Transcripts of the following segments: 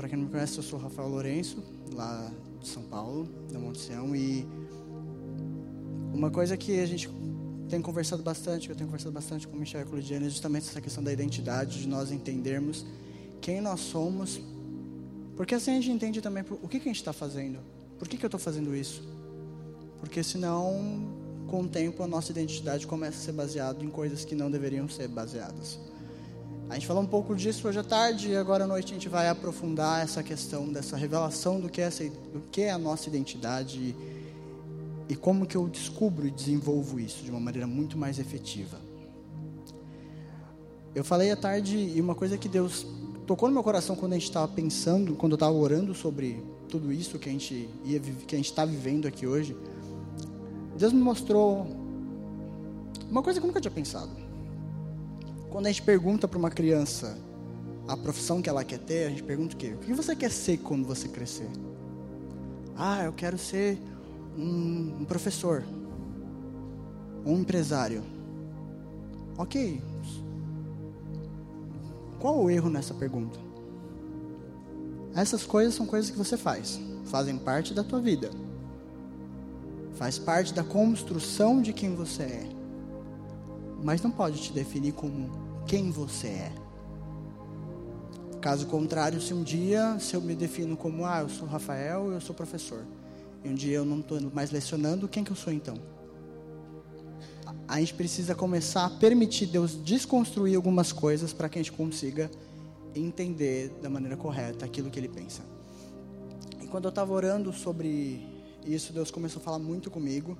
para quem não me conhece, eu sou Rafael Lourenço, lá de São Paulo, da Monte Sião, e uma coisa que a gente tem conversado bastante, que eu tenho conversado bastante com o Michel e com o Lidiane, é justamente essa questão da identidade, de nós entendermos quem nós somos, porque assim a gente entende também o que, que a gente está fazendo, por que, que eu estou fazendo isso, porque senão, com o tempo, a nossa identidade começa a ser baseada em coisas que não deveriam ser baseadas. A gente falou um pouco disso hoje à tarde e agora à noite a gente vai aprofundar essa questão dessa revelação do que é, essa, do que é a nossa identidade e, e como que eu descubro e desenvolvo isso de uma maneira muito mais efetiva. Eu falei à tarde e uma coisa que Deus tocou no meu coração quando a gente estava pensando, quando eu estava orando sobre tudo isso que a gente ia que a gente está vivendo aqui hoje. Deus me mostrou uma coisa que eu nunca tinha pensado. Quando a gente pergunta para uma criança a profissão que ela quer ter, a gente pergunta o quê? O que você quer ser quando você crescer? Ah, eu quero ser um, professor, um empresário. Ok. Qual o erro nessa pergunta? Essas coisas são coisas que você faz, fazem parte da tua vida. Faz parte da construção de quem você é mas não pode te definir como quem você é. Caso contrário, se um dia se eu me defino como ah, eu sou Rafael, eu sou professor, e um dia eu não estou mais lecionando, quem que eu sou então? A gente precisa começar a permitir Deus desconstruir algumas coisas para que a gente consiga entender da maneira correta aquilo que Ele pensa. E quando eu estava orando sobre isso, Deus começou a falar muito comigo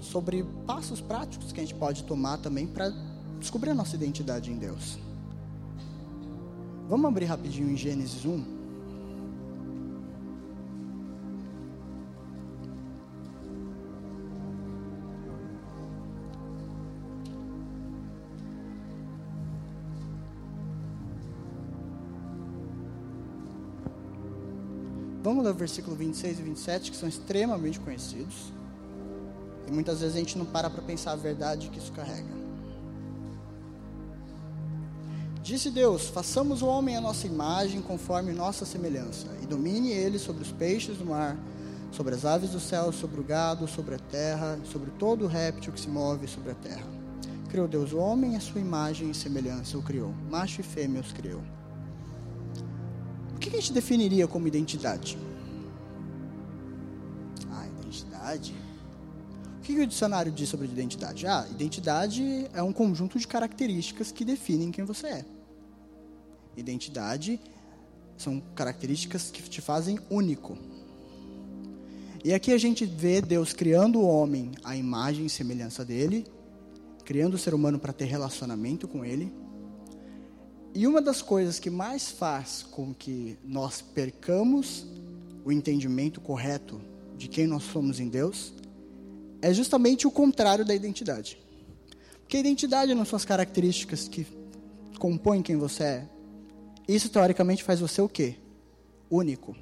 sobre passos práticos que a gente pode tomar também para descobrir a nossa identidade em Deus. Vamos abrir rapidinho em Gênesis 1. Vamos ler o versículo 26 e 27, que são extremamente conhecidos. E muitas vezes a gente não para para pensar a verdade que isso carrega. Disse Deus: Façamos o homem à nossa imagem, conforme nossa semelhança, e domine ele sobre os peixes do mar, sobre as aves do céu, sobre o gado, sobre a terra, sobre todo réptil que se move sobre a terra. Criou Deus o homem, a sua imagem e semelhança o criou. Macho e fêmea os criou. O que a gente definiria como identidade? Ah, identidade que, que o dicionário diz sobre identidade? Ah, identidade é um conjunto de características que definem quem você é. Identidade são características que te fazem único. E aqui a gente vê Deus criando o homem à imagem e semelhança dele, criando o ser humano para ter relacionamento com ele. E uma das coisas que mais faz com que nós percamos o entendimento correto de quem nós somos em Deus é justamente o contrário da identidade. Porque a identidade não são as características que compõem quem você é. Isso, teoricamente, faz você o quê? Único.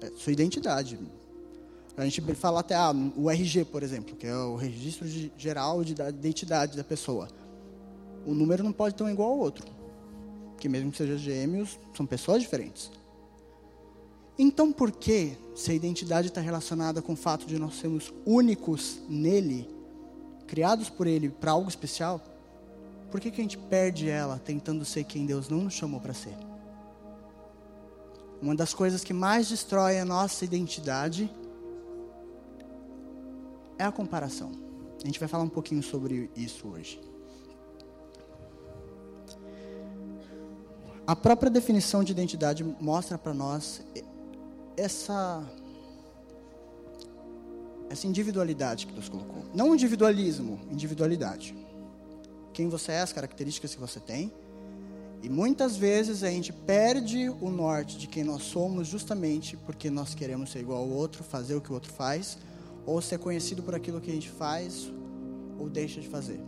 É sua identidade. A gente fala até ah, o RG, por exemplo, que é o registro de, geral de, da identidade da pessoa. O número não pode ter um igual ao outro. Porque mesmo que sejam gêmeos, são pessoas diferentes. Então, por que, se a identidade está relacionada com o fato de nós sermos únicos nele, criados por ele para algo especial, por que, que a gente perde ela tentando ser quem Deus não nos chamou para ser? Uma das coisas que mais destrói a nossa identidade é a comparação. A gente vai falar um pouquinho sobre isso hoje. A própria definição de identidade mostra para nós essa essa individualidade que Deus colocou. Não individualismo, individualidade. Quem você é, as características que você tem. E muitas vezes a gente perde o norte de quem nós somos justamente porque nós queremos ser igual ao outro, fazer o que o outro faz, ou ser conhecido por aquilo que a gente faz ou deixa de fazer.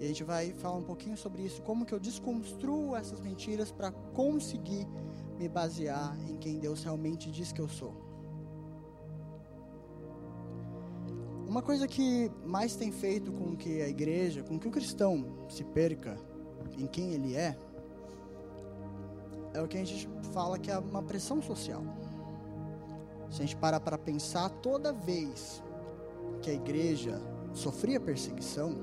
E a gente vai falar um pouquinho sobre isso, como que eu desconstruo essas mentiras para conseguir me basear em quem Deus realmente diz que eu sou. Uma coisa que mais tem feito com que a igreja, com que o cristão se perca, em quem ele é, é o que a gente fala que é uma pressão social. Se a gente parar para pensar, toda vez que a igreja sofria perseguição,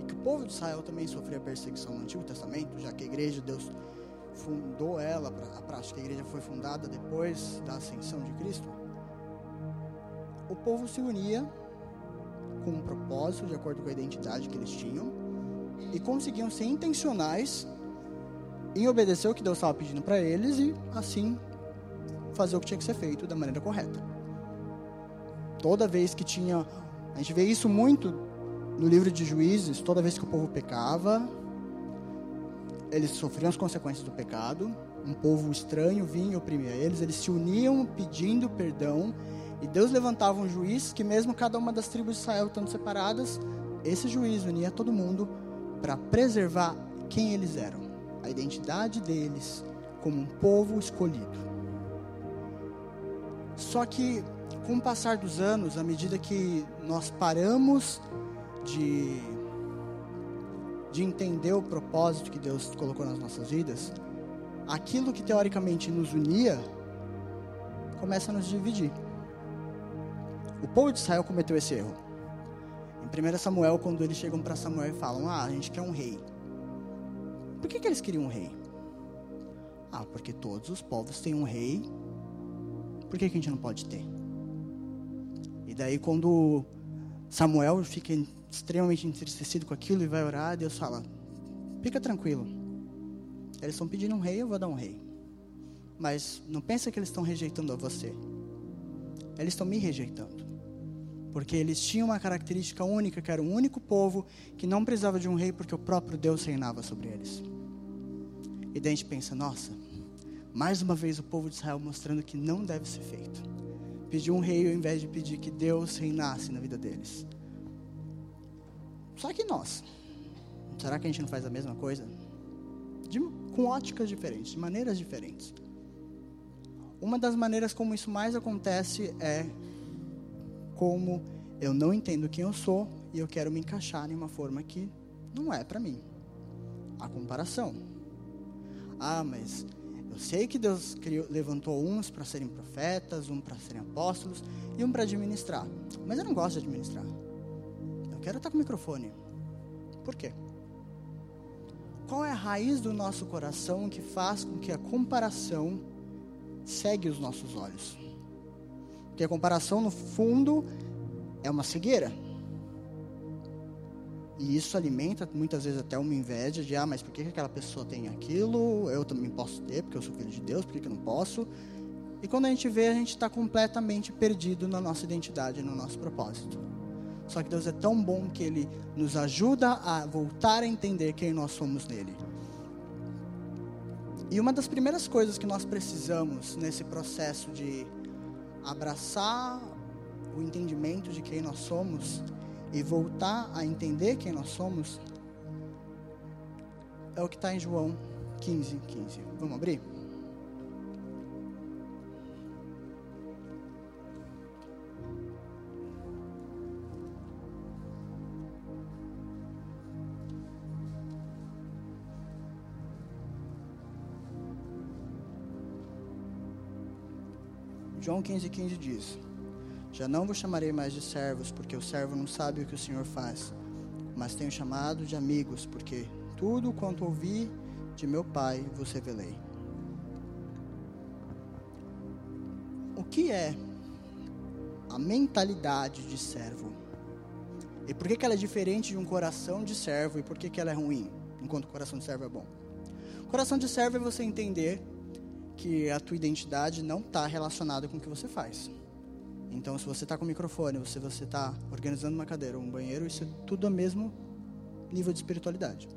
e que o povo de Israel também sofria perseguição no Antigo Testamento, já que a igreja, Deus fundou ela, a prática a igreja foi fundada depois da ascensão de Cristo, o povo se unia com um propósito, de acordo com a identidade que eles tinham, e conseguiam ser intencionais em obedecer o que Deus estava pedindo para eles e, assim, fazer o que tinha que ser feito da maneira correta. Toda vez que tinha. A gente vê isso muito no livro de Juízes, toda vez que o povo pecava, eles sofriam as consequências do pecado, um povo estranho vinha e oprimia eles, eles se uniam pedindo perdão, e Deus levantava um juiz que, mesmo cada uma das tribos de Israel estando separadas, esse juiz unia todo mundo para preservar quem eles eram, a identidade deles como um povo escolhido. Só que, com o passar dos anos, à medida que nós paramos de, de entender o propósito que Deus colocou nas nossas vidas, aquilo que teoricamente nos unia começa a nos dividir. O povo de Israel cometeu esse erro. Em 1 Samuel, quando eles chegam para Samuel e falam: Ah, a gente quer um rei. Por que, que eles queriam um rei? Ah, porque todos os povos têm um rei. Por que, que a gente não pode ter? E daí, quando Samuel fica extremamente entristecido com aquilo e vai orar, Deus fala: Fica tranquilo. Eles estão pedindo um rei, eu vou dar um rei. Mas não pensa que eles estão rejeitando a você. Eles estão me rejeitando. Porque eles tinham uma característica única, que era um único povo que não precisava de um rei porque o próprio Deus reinava sobre eles. E daí a gente pensa, nossa, mais uma vez o povo de Israel mostrando que não deve ser feito. Pedir um rei ao invés de pedir que Deus reinasse na vida deles. Só que nós, será que a gente não faz a mesma coisa? De, com óticas diferentes, de maneiras diferentes. Uma das maneiras como isso mais acontece é como eu não entendo quem eu sou e eu quero me encaixar em uma forma que não é para mim. A comparação. Ah, mas eu sei que Deus criou, levantou uns para serem profetas, um para serem apóstolos e um para administrar. Mas eu não gosto de administrar. Quero estar com o microfone. Por quê? Qual é a raiz do nosso coração que faz com que a comparação segue os nossos olhos? Porque a comparação, no fundo, é uma cegueira. E isso alimenta muitas vezes até uma inveja de, ah, mas por que, que aquela pessoa tem aquilo? Eu também posso ter, porque eu sou filho de Deus, por que eu não posso? E quando a gente vê, a gente está completamente perdido na nossa identidade, no nosso propósito. Só que Deus é tão bom que Ele nos ajuda a voltar a entender quem nós somos nele. E uma das primeiras coisas que nós precisamos nesse processo de abraçar o entendimento de quem nós somos e voltar a entender quem nós somos, é o que está em João 15, 15. Vamos abrir? João 15,15 15 diz: Já não vos chamarei mais de servos, porque o servo não sabe o que o Senhor faz, mas tenho chamado de amigos, porque tudo quanto ouvi de meu Pai vos revelei. O que é a mentalidade de servo? E por que, que ela é diferente de um coração de servo e por que, que ela é ruim, enquanto o coração de servo é bom? Coração de servo é você entender que a tua identidade não está relacionada com o que você faz. Então, se você está com o microfone, se você está organizando uma cadeira ou um banheiro, isso é tudo ao mesmo nível de espiritualidade.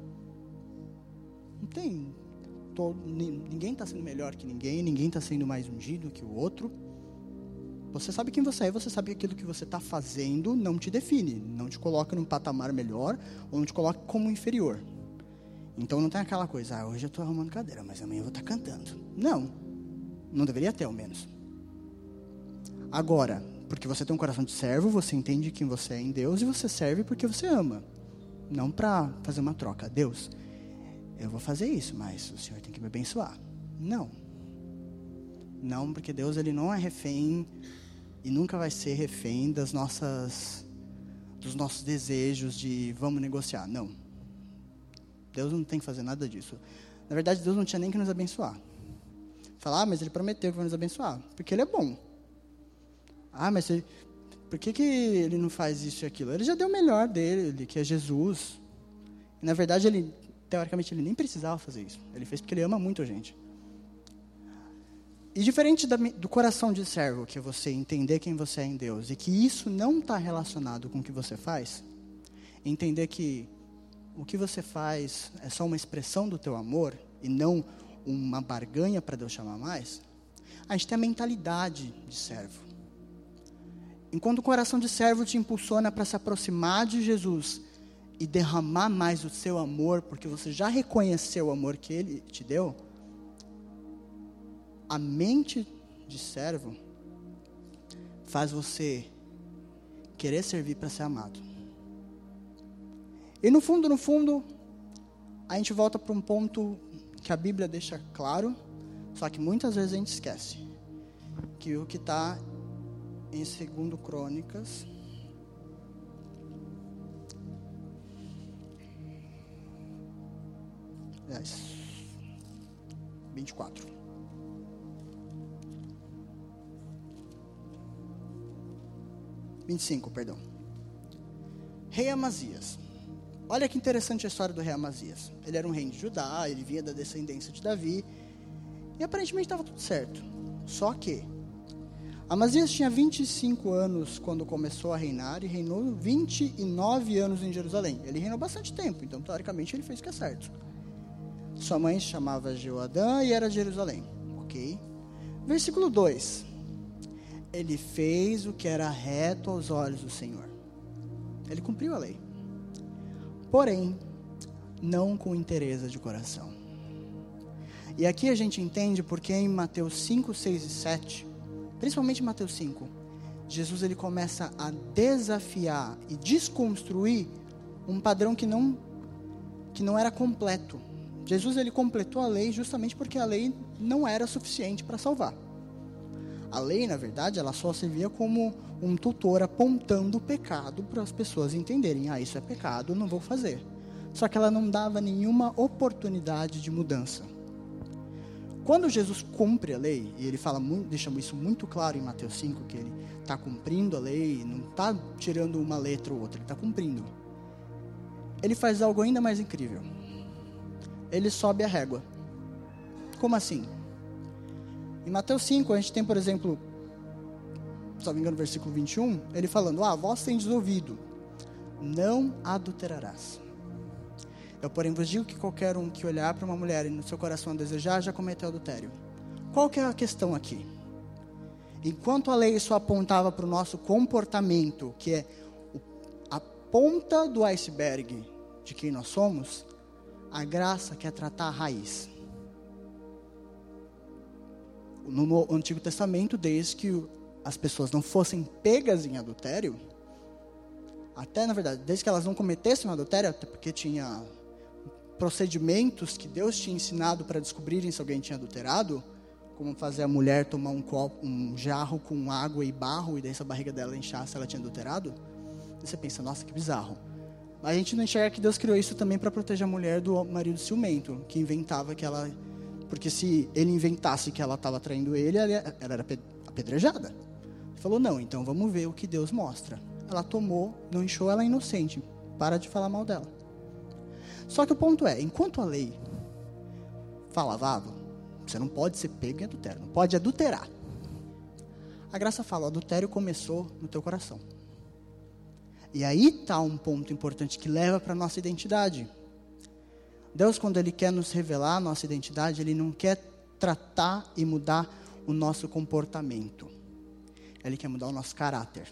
Não tem. Todo, ninguém está sendo melhor que ninguém, ninguém está sendo mais ungido que o outro. Você sabe quem você é, você sabe que aquilo que você está fazendo não te define, não te coloca num patamar melhor ou não te coloca como inferior. Então não tem aquela coisa, ah, hoje eu estou arrumando cadeira, mas amanhã eu vou estar tá cantando. Não, não deveria ter ao menos. Agora, porque você tem um coração de servo, você entende quem você é em Deus e você serve porque você ama. Não para fazer uma troca. Deus, eu vou fazer isso, mas o Senhor tem que me abençoar. Não. Não, porque Deus ele não é refém e nunca vai ser refém das nossas dos nossos desejos de vamos negociar. Não. Deus não tem que fazer nada disso. Na verdade, Deus não tinha nem que nos abençoar. Falar, ah, mas ele prometeu que vai nos abençoar, porque ele é bom. Ah, mas por que, que ele não faz isso e aquilo? Ele já deu o melhor dele, que é Jesus. E, na verdade, ele, teoricamente, ele nem precisava fazer isso. Ele fez porque ele ama muito a gente. E diferente da, do coração de servo, que é você entender quem você é em Deus, e que isso não está relacionado com o que você faz, entender que o que você faz é só uma expressão do teu amor, e não uma barganha para Deus chamar mais, a gente tem a mentalidade de servo. Enquanto o coração de servo te impulsiona para se aproximar de Jesus e derramar mais o seu amor, porque você já reconheceu o amor que ele te deu, a mente de servo faz você querer servir para ser amado. E no fundo, no fundo, a gente volta para um ponto que a Bíblia deixa claro, só que muitas vezes a gente esquece. Que o que está em 2 Crônicas. Aliás, 24. 25, perdão. Rei Amazias. Olha que interessante a história do rei Amazias. Ele era um rei de Judá, ele vinha da descendência de Davi. E aparentemente estava tudo certo. Só que Amazias tinha 25 anos quando começou a reinar e reinou 29 anos em Jerusalém. Ele reinou bastante tempo, então teoricamente ele fez o que é certo. Sua mãe se chamava Jeoadã e era de Jerusalém. Ok? Versículo 2 ele fez o que era reto aos olhos do Senhor. Ele cumpriu a lei. Porém, não com interesse de coração. E aqui a gente entende porque em Mateus 5, 6 e 7, principalmente em Mateus 5, Jesus ele começa a desafiar e desconstruir um padrão que não que não era completo. Jesus ele completou a lei justamente porque a lei não era suficiente para salvar. A lei, na verdade, ela só servia como um tutor apontando o pecado para as pessoas entenderem: ah, isso é pecado, não vou fazer. Só que ela não dava nenhuma oportunidade de mudança. Quando Jesus cumpre a lei, e ele fala deixa isso muito claro em Mateus 5, que ele está cumprindo a lei, não está tirando uma letra ou outra, ele está cumprindo. Ele faz algo ainda mais incrível. Ele sobe a régua. Como assim? Em Mateus 5, a gente tem, por exemplo, se não me engano, versículo 21, ele falando: Ah, vós tendes ouvido, não adulterarás. Eu, porém, vos digo que qualquer um que olhar para uma mulher e no seu coração a desejar, já cometeu adultério. Qual que é a questão aqui? Enquanto a lei só apontava para o nosso comportamento, que é a ponta do iceberg de quem nós somos, a graça quer tratar a raiz no Antigo Testamento, desde que as pessoas não fossem pegas em adultério, até na verdade, desde que elas não cometessem um adultério, até porque tinha procedimentos que Deus tinha ensinado para descobrirem se alguém tinha adulterado, como fazer a mulher tomar um copo, um jarro com água e barro e daí a barriga dela inchasse se ela tinha adulterado. E você pensa, nossa, que bizarro. Mas a gente não enxerga que Deus criou isso também para proteger a mulher do marido ciumento, que inventava que ela porque se ele inventasse que ela estava traindo ele, ela era apedrejada. Falou: não, então vamos ver o que Deus mostra. Ela tomou, não enxou, ela é inocente. Para de falar mal dela. Só que o ponto é: enquanto a lei falava, você não pode ser pego em adultério, não pode adulterar. A graça fala: o adultério começou no teu coração. E aí está um ponto importante que leva para a nossa identidade. Deus, quando Ele quer nos revelar a nossa identidade, Ele não quer tratar e mudar o nosso comportamento. Ele quer mudar o nosso caráter.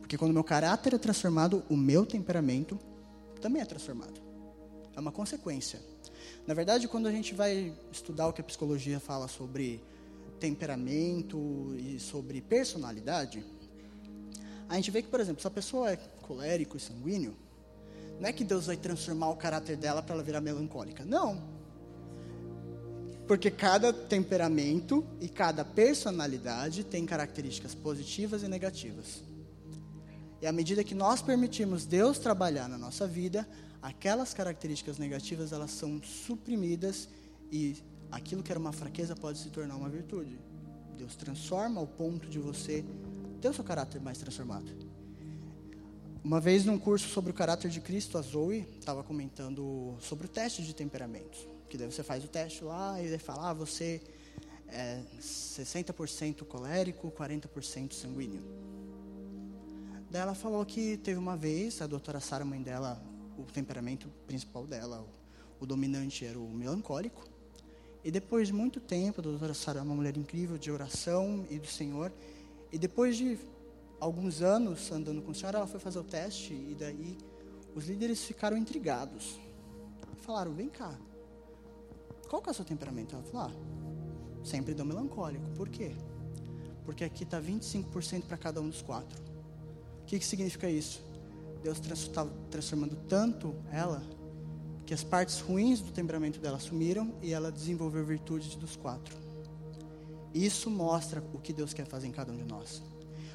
Porque quando o meu caráter é transformado, o meu temperamento também é transformado. É uma consequência. Na verdade, quando a gente vai estudar o que a psicologia fala sobre temperamento e sobre personalidade, a gente vê que, por exemplo, se a pessoa é colérico e sanguíneo, Não é que Deus vai transformar o caráter dela para ela virar melancólica. Não. Porque cada temperamento e cada personalidade tem características positivas e negativas. E à medida que nós permitimos Deus trabalhar na nossa vida, aquelas características negativas elas são suprimidas e aquilo que era uma fraqueza pode se tornar uma virtude. Deus transforma ao ponto de você ter o seu caráter mais transformado. Uma vez num curso sobre o caráter de Cristo, a Zoe estava comentando sobre o teste de temperamentos. Que daí você faz o teste lá e ele fala, ah, você é 60% colérico, 40% sanguíneo. Daí ela falou que teve uma vez, a doutora Sara, mãe dela, o temperamento principal dela, o, o dominante era o melancólico. E depois de muito tempo, a doutora Sara é uma mulher incrível de oração e do Senhor. E depois de alguns anos andando com o Senhor, ela foi fazer o teste e daí os líderes ficaram intrigados. Falaram: vem cá, qual que é o seu temperamento? Ela falou: ah, sempre do melancólico. Por quê? Porque aqui está 25% para cada um dos quatro. O que, que significa isso? Deus está transformando tanto ela que as partes ruins do temperamento dela sumiram e ela desenvolveu virtudes dos quatro. Isso mostra o que Deus quer fazer em cada um de nós.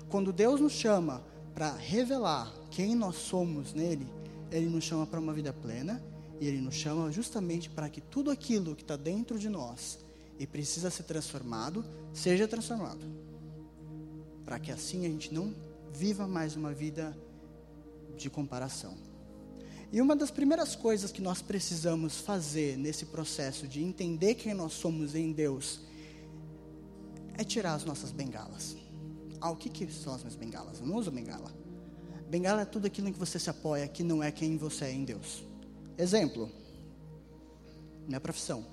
Quando Deus nos chama para revelar quem nós somos nele, Ele nos chama para uma vida plena e Ele nos chama justamente para que tudo aquilo que está dentro de nós e precisa ser transformado, seja transformado. Para que assim a gente não viva mais uma vida de comparação. E uma das primeiras coisas que nós precisamos fazer nesse processo de entender quem nós somos em Deus é tirar as nossas bengalas. Ah, o que, que são as minhas bengalas? Eu não uso bengala. Bengala é tudo aquilo em que você se apoia que não é quem você é em Deus. Exemplo, minha profissão.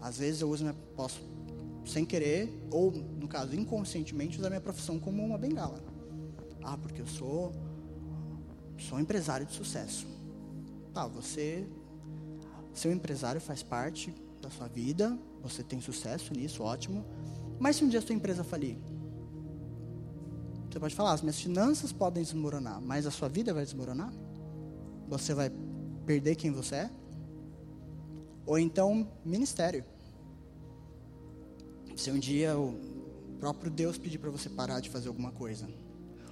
Às vezes eu uso minha, posso, sem querer, ou no caso inconscientemente, usar minha profissão como uma bengala. Ah, porque eu sou, sou empresário de sucesso. Tá, você, seu empresário faz parte da sua vida, você tem sucesso nisso, ótimo. Mas se um dia a sua empresa falir, você pode falar, as minhas finanças podem desmoronar, mas a sua vida vai desmoronar? Você vai perder quem você é? Ou então, ministério. Se um dia o próprio Deus pedir para você parar de fazer alguma coisa,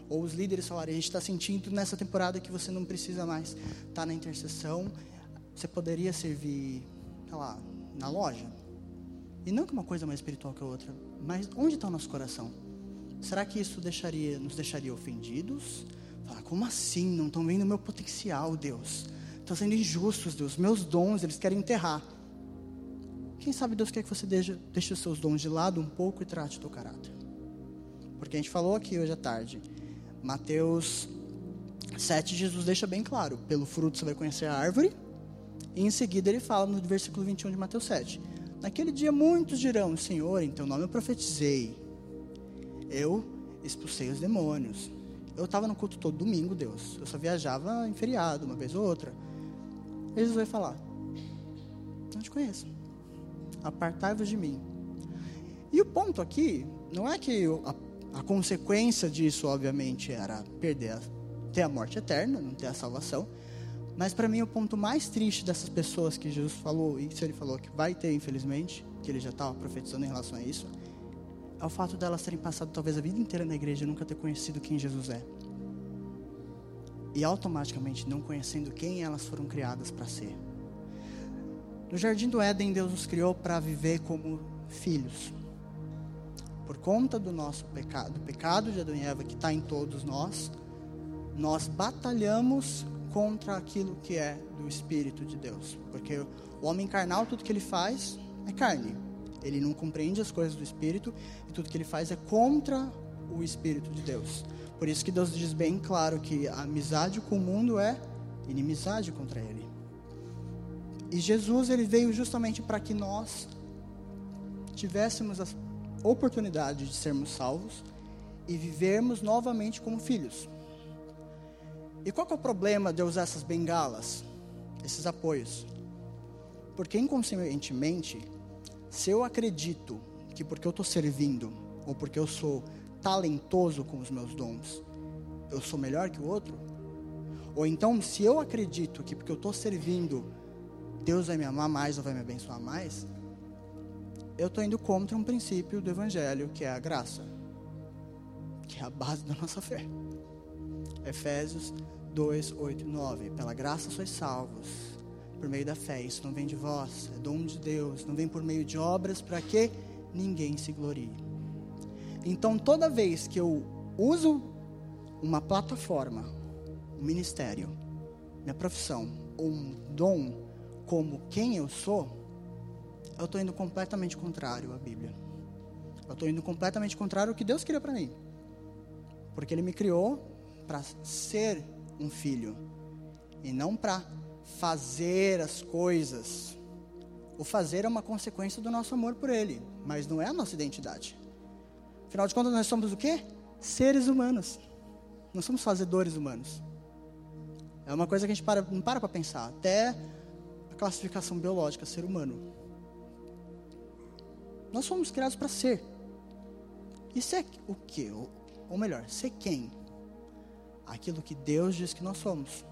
ou os líderes falarem, a gente está sentindo nessa temporada que você não precisa mais estar tá na intercessão, você poderia servir, sei lá, na loja. E não que uma coisa mais espiritual que a outra, mas onde está o nosso coração? Será que isso deixaria, nos deixaria ofendidos? Falar, como assim? Não estão vendo o meu potencial, Deus. Estão sendo injustos, Deus. Meus dons, eles querem enterrar. Quem sabe Deus quer que você deixe, deixe os seus dons de lado um pouco e trate o teu caráter. Porque a gente falou aqui hoje à tarde Mateus 7, Jesus deixa bem claro: pelo fruto você vai conhecer a árvore. E em seguida ele fala no versículo 21 de Mateus 7. Naquele dia muitos dirão: Senhor, em teu nome eu profetizei. Eu expulsei os demônios. Eu estava no culto todo domingo, Deus. Eu só viajava em feriado, uma vez ou outra. E Jesus vai falar: Não te conheço. Apartai-vos de mim. E o ponto aqui não é que a a consequência disso, obviamente, era perder, ter a morte eterna, não ter a salvação. Mas para mim o ponto mais triste dessas pessoas que Jesus falou, e se ele falou que vai ter, infelizmente, que ele já estava profetizando em relação a isso, é o fato delas terem passado talvez a vida inteira na igreja e nunca ter conhecido quem Jesus é. E automaticamente não conhecendo quem elas foram criadas para ser. No jardim do Éden, Deus nos criou para viver como filhos por conta do nosso pecado, do pecado de Adão e Eva que está em todos nós, nós batalhamos contra aquilo que é do Espírito de Deus. Porque o homem carnal, tudo que ele faz é carne. Ele não compreende as coisas do Espírito e tudo que ele faz é contra o Espírito de Deus. Por isso que Deus diz bem claro que a amizade com o mundo é inimizade contra ele. E Jesus ele veio justamente para que nós tivéssemos as oportunidade de sermos salvos e vivermos novamente como filhos. E qual é o problema de usar essas bengalas, esses apoios? Porque inconscientemente, se eu acredito que porque eu estou servindo, ou porque eu sou talentoso com os meus dons, eu sou melhor que o outro, Ou então, se eu acredito que porque eu estou servindo, Deus vai me amar mais ou vai me abençoar mais, eu estou indo contra um princípio do Evangelho, que é a graça, que é a base da nossa fé. Efésios 2, 8 e 9. Pela graça sois salvos, por meio da fé. Isso não vem de vós, é dom de Deus. Não vem por meio de obras para que ninguém se glorie. Então, toda vez que eu uso uma plataforma, um ministério, minha profissão, ou um dom como quem eu sou, eu estou indo completamente contrário à Bíblia. Eu estou indo completamente contrário ao que Deus queria para mim. Porque Ele me criou para ser um filho e não para fazer as coisas. O fazer é uma consequência do nosso amor por Ele, mas não é a nossa identidade. Afinal de contas, nós somos o quê? Seres humanos. Não somos fazedores humanos. É uma coisa que a gente para, não para para pensar. Até a classificação biológica, ser humano. Nós somos criados para ser. E ser o quê? Ou, ou melhor, ser quem? Aquilo que Deus diz que nós somos.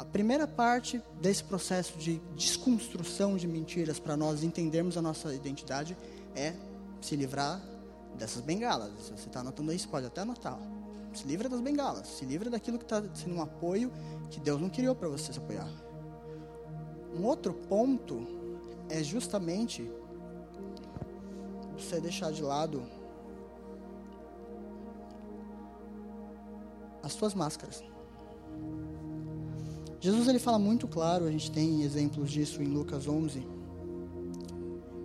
A primeira parte desse processo de desconstrução de mentiras para nós entendermos a nossa identidade é se livrar dessas bengalas. Se você está anotando você pode até anotar. Se livra das bengalas. Se livra daquilo que está sendo um apoio que Deus não criou para você se apoiar. Um outro ponto é justamente você deixar de lado as suas máscaras. Jesus ele fala muito claro, a gente tem exemplos disso em Lucas 11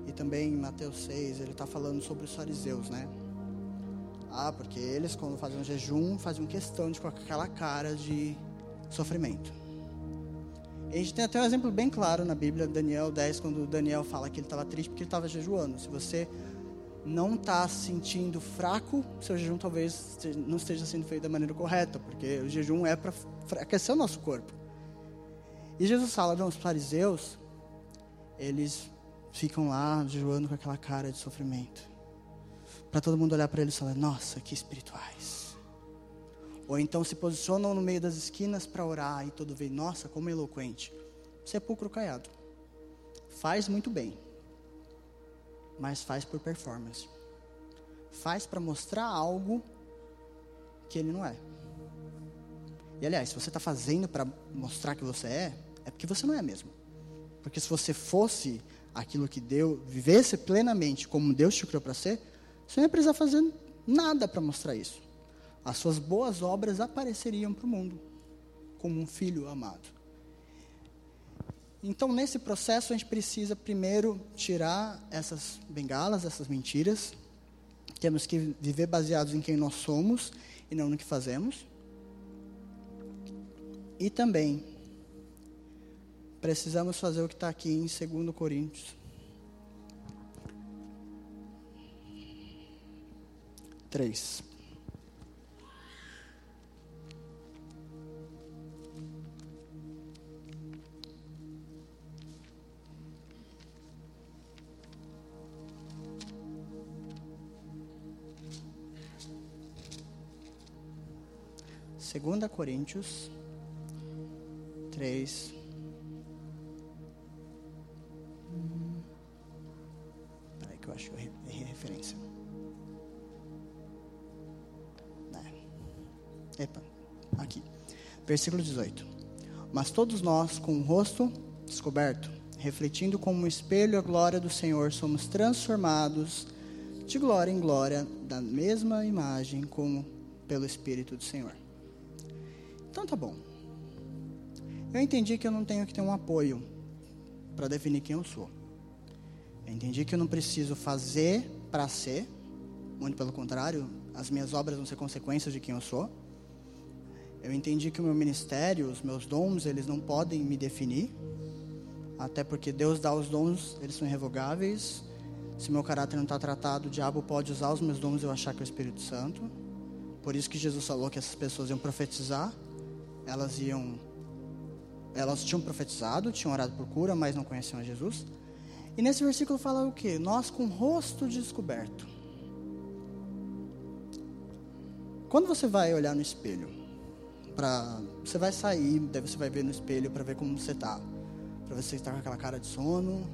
e também em Mateus 6, ele está falando sobre os fariseus, né? Ah, porque eles quando faziam jejum faziam questão de com aquela cara de sofrimento. A gente tem até um exemplo bem claro na Bíblia, Daniel 10, quando Daniel fala que ele estava triste porque ele estava jejuando. Se você não está se sentindo fraco, seu jejum talvez não esteja sendo feito da maneira correta, porque o jejum é para aquecer o nosso corpo. E Jesus fala, não, os fariseus, eles ficam lá jejuando com aquela cara de sofrimento. Para todo mundo olhar para eles e falar, nossa, que espirituais. Ou então se posicionam no meio das esquinas para orar e todo vê, nossa, como eloquente. Sepulcro caiado. Faz muito bem mas faz por performance. Faz para mostrar algo que ele não é. E aliás, se você está fazendo para mostrar que você é, é porque você não é mesmo. Porque se você fosse aquilo que Deus, vivesse plenamente como Deus te criou para ser, você não ia precisar fazer nada para mostrar isso. As suas boas obras apareceriam para o mundo como um filho amado. Então, nesse processo, a gente precisa primeiro tirar essas bengalas, essas mentiras. Temos que viver baseados em quem nós somos e não no que fazemos. E também precisamos fazer o que está aqui em 2 Coríntios. 3. Segunda Coríntios 3. Versículo 18. Mas todos nós, com o rosto descoberto, refletindo como um espelho a glória do Senhor, somos transformados de glória em glória da mesma imagem como pelo Espírito do Senhor. Então tá bom. Eu entendi que eu não tenho que ter um apoio para definir quem eu sou. Eu entendi que eu não preciso fazer para ser, muito pelo contrário, as minhas obras vão ser consequências de quem eu sou. Eu entendi que o meu ministério, os meus dons, eles não podem me definir, até porque Deus dá os dons, eles são irrevogáveis. Se meu caráter não está tratado, o diabo pode usar os meus dons e eu achar que é o Espírito Santo. Por isso que Jesus falou que essas pessoas iam profetizar elas iam elas tinham profetizado, tinham orado por cura, mas não conheciam a Jesus. E nesse versículo fala o que? Nós com o rosto descoberto. Quando você vai olhar no espelho, para você vai sair, daí você vai ver no espelho para ver como você tá, para ver se você está com aquela cara de sono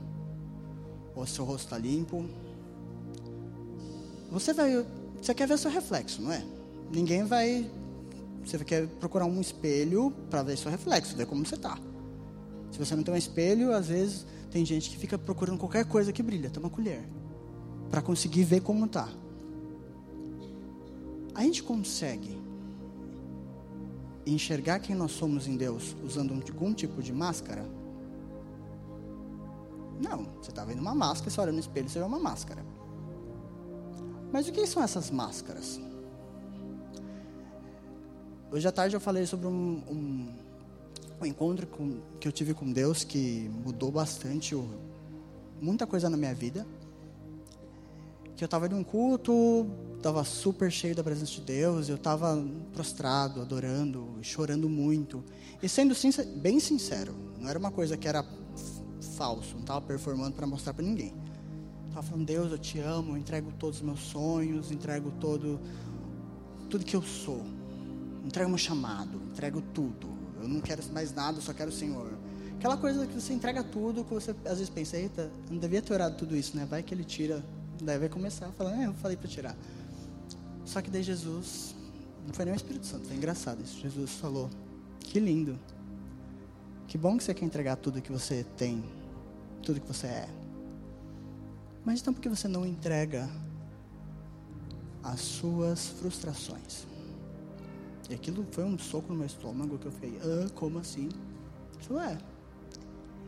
ou se seu rosto está limpo. Você vai, você quer ver seu reflexo, não é? Ninguém vai, você quer procurar um espelho para ver seu reflexo, ver como você tá. Se você não tem um espelho, às vezes tem gente que fica procurando qualquer coisa que brilha, tem uma colher, para conseguir ver como tá. A gente consegue enxergar quem nós somos em Deus usando algum tipo de máscara? Não, você está vendo uma máscara, você olha no espelho, você vê uma máscara. Mas o que são essas máscaras? Hoje à tarde eu falei sobre um, um, um encontro com, que eu tive com Deus que mudou bastante o, muita coisa na minha vida. Que eu estava em um culto, estava super cheio da presença de Deus, eu estava prostrado, adorando, chorando muito. E sendo bem sincero, não era uma coisa que era falso, não estava performando para mostrar para ninguém. Estava falando, Deus, eu te amo, eu entrego todos os meus sonhos, entrego todo, tudo que eu sou. Entrego meu chamado, entrego tudo. Eu não quero mais nada, eu só quero o Senhor. Aquela coisa que você entrega tudo, que você às vezes pensa, eita, não devia ter orado tudo isso, né? Vai que ele tira, daí vai começar falando, é, eu falei para tirar. Só que daí Jesus, não foi nem o Espírito Santo, foi engraçado isso. Jesus falou: Que lindo. Que bom que você quer entregar tudo que você tem, tudo que você é. Mas então por que você não entrega as suas frustrações? E aquilo foi um soco no meu estômago que eu falei: ah, como assim? Falou: É.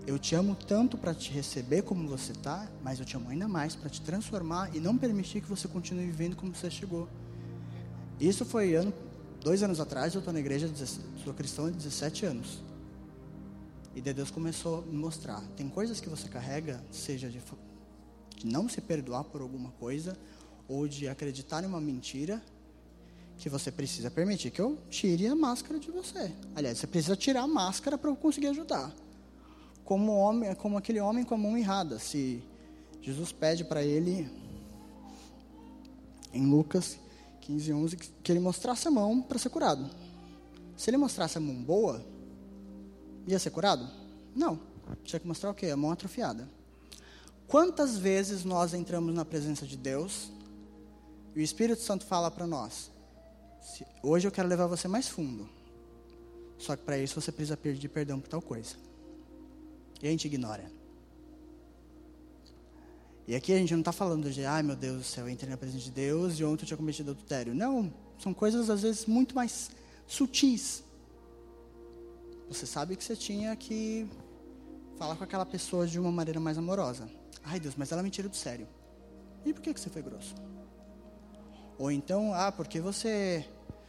Eu te amo tanto para te receber como você está, mas eu te amo ainda mais para te transformar e não permitir que você continue vivendo como você chegou. Isso foi ano, dois anos atrás, eu estou na igreja, sou cristão há 17 anos. E Deus começou a me mostrar. Tem coisas que você carrega, seja de, de não se perdoar por alguma coisa, ou de acreditar em uma mentira, que você precisa permitir que eu tire a máscara de você. Aliás, você precisa tirar a máscara para eu conseguir ajudar. Como, homem, como aquele homem com a mão errada. Se Jesus pede para ele, em Lucas, 15, 11, que ele mostrasse a mão para ser curado. Se ele mostrasse a mão boa, ia ser curado? Não. Tinha que mostrar o quê? A mão atrofiada. Quantas vezes nós entramos na presença de Deus e o Espírito Santo fala para nós: hoje eu quero levar você mais fundo. Só que para isso você precisa pedir perdão por tal coisa. E a gente ignora. E aqui a gente não está falando de, ai meu Deus do céu, eu entrei na presença de Deus e ontem eu tinha cometido adultério. Não, são coisas às vezes muito mais sutis. Você sabe que você tinha que falar com aquela pessoa de uma maneira mais amorosa. Ai Deus, mas ela me tira do sério. E por que, que você foi grosso? Ou então, ah, porque você,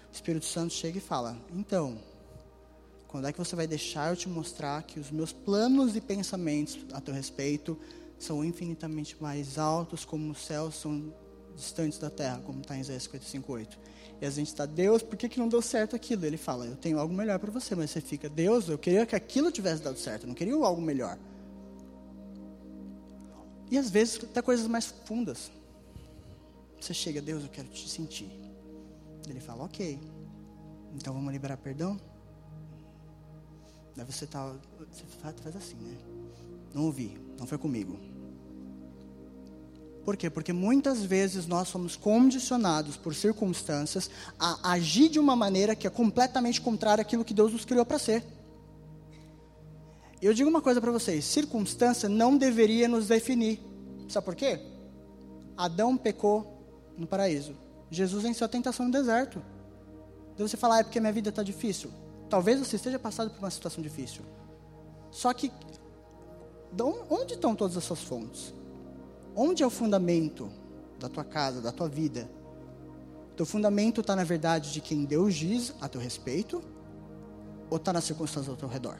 o Espírito Santo chega e fala, então, quando é que você vai deixar eu te mostrar que os meus planos e pensamentos a teu respeito são infinitamente mais altos, como os céus são distantes da terra, como está em Isaías 55:8. E a gente está, Deus, por que, que não deu certo aquilo? Ele fala, eu tenho algo melhor para você, mas você fica, Deus, eu queria que aquilo tivesse dado certo, eu não queria algo melhor. E às vezes até coisas mais fundas. Você chega, Deus, eu quero te sentir. Ele fala, ok, então vamos liberar perdão? Daí você tá, você faz assim, né? Não ouvi, não foi comigo. Por quê? Porque muitas vezes nós somos condicionados por circunstâncias a agir de uma maneira que é completamente contrária àquilo que Deus nos criou para ser. Eu digo uma coisa para vocês: circunstância não deveria nos definir. Sabe por quê? Adão pecou no paraíso. Jesus venceu a tentação no deserto. Daí você fala, ah, é porque minha vida está difícil. Talvez você esteja passado por uma situação difícil. Só que onde estão todas as suas fontes? Onde é o fundamento da tua casa, da tua vida? Teu fundamento está na verdade de quem Deus diz a teu respeito? Ou está nas circunstâncias ao teu redor?